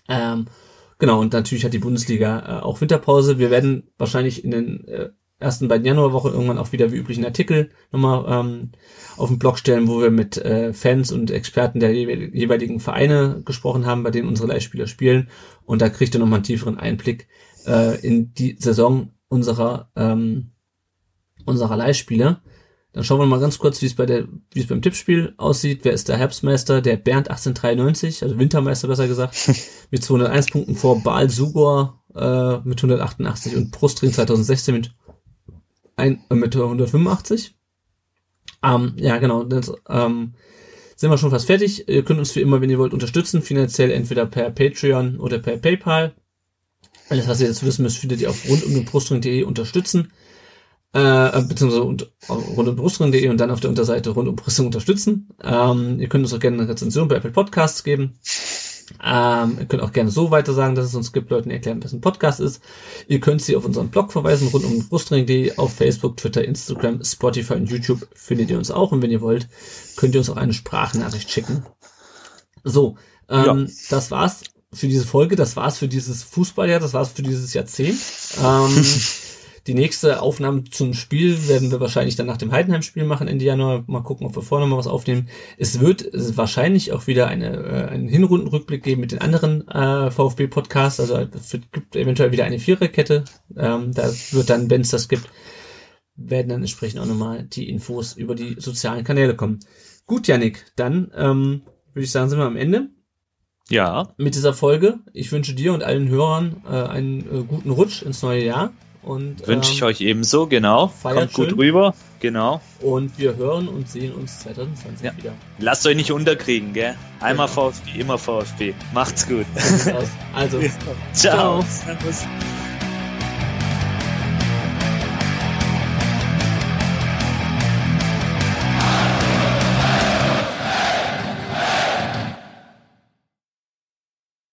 Ähm, genau, und natürlich hat die Bundesliga äh, auch Winterpause. Wir werden wahrscheinlich in den äh, ersten beiden Januarwoche irgendwann auch wieder wie üblich einen Artikel nochmal ähm, auf den Blog stellen, wo wir mit äh, Fans und Experten der jeweiligen Vereine gesprochen haben, bei denen unsere Leihspieler spielen. Und da kriegt ihr nochmal einen tieferen Einblick äh, in die Saison unserer ähm, unserer Leihspieler. Dann schauen wir mal ganz kurz, wie es bei der, wie es beim Tippspiel aussieht. Wer ist der Herbstmeister? Der Bernd 1893, also Wintermeister besser gesagt, mit 201 Punkten vor Baal Sugor äh, mit 188 und Prostring 2016 mit, ein, äh, mit 185. Ähm, ja, genau. Das, ähm, sind wir schon fast fertig. Ihr könnt uns wie immer, wenn ihr wollt, unterstützen, finanziell entweder per Patreon oder per PayPal. Alles, was ihr jetzt wissen müsst, findet ihr auf rundumdenbrustring.de unterstützen. Äh, beziehungsweise und, rundumbrustring.de und dann auf der Unterseite rundumbrustring unterstützen. Ähm, ihr könnt uns auch gerne eine Rezension bei Apple Podcasts geben. Ähm, ihr könnt auch gerne so weiter sagen, dass es uns gibt, Leuten erklären, was ein Podcast ist. Ihr könnt sie auf unseren Blog verweisen, rund um Brustring.de, auf Facebook, Twitter, Instagram, Spotify und YouTube findet ihr uns auch. Und wenn ihr wollt, könnt ihr uns auch eine Sprachnachricht schicken. So, ähm, ja. das war's für diese Folge, das war's für dieses Fußballjahr, das war's für dieses Jahrzehnt. Ähm, Die nächste Aufnahme zum Spiel werden wir wahrscheinlich dann nach dem Heidenheim-Spiel machen Ende Januar. Mal gucken, ob wir vorher noch mal was aufnehmen. Es wird wahrscheinlich auch wieder eine, äh, einen Hinrundenrückblick geben mit den anderen äh, VfB-Podcasts. Also es gibt eventuell wieder eine Viererkette. Ähm, da wird dann, wenn es das gibt, werden dann entsprechend auch nochmal die Infos über die sozialen Kanäle kommen. Gut, Janik, dann ähm, würde ich sagen, sind wir am Ende. Ja. Mit dieser Folge. Ich wünsche dir und allen Hörern äh, einen äh, guten Rutsch ins neue Jahr. Und, Wünsche ich ähm, euch ebenso, genau. Kommt gut schön. rüber, genau. Und wir hören und sehen uns 2020 ja. wieder. Lasst euch nicht unterkriegen, gell? Einmal genau. VfB, immer VfB. Macht's gut. Also, ciao. ciao.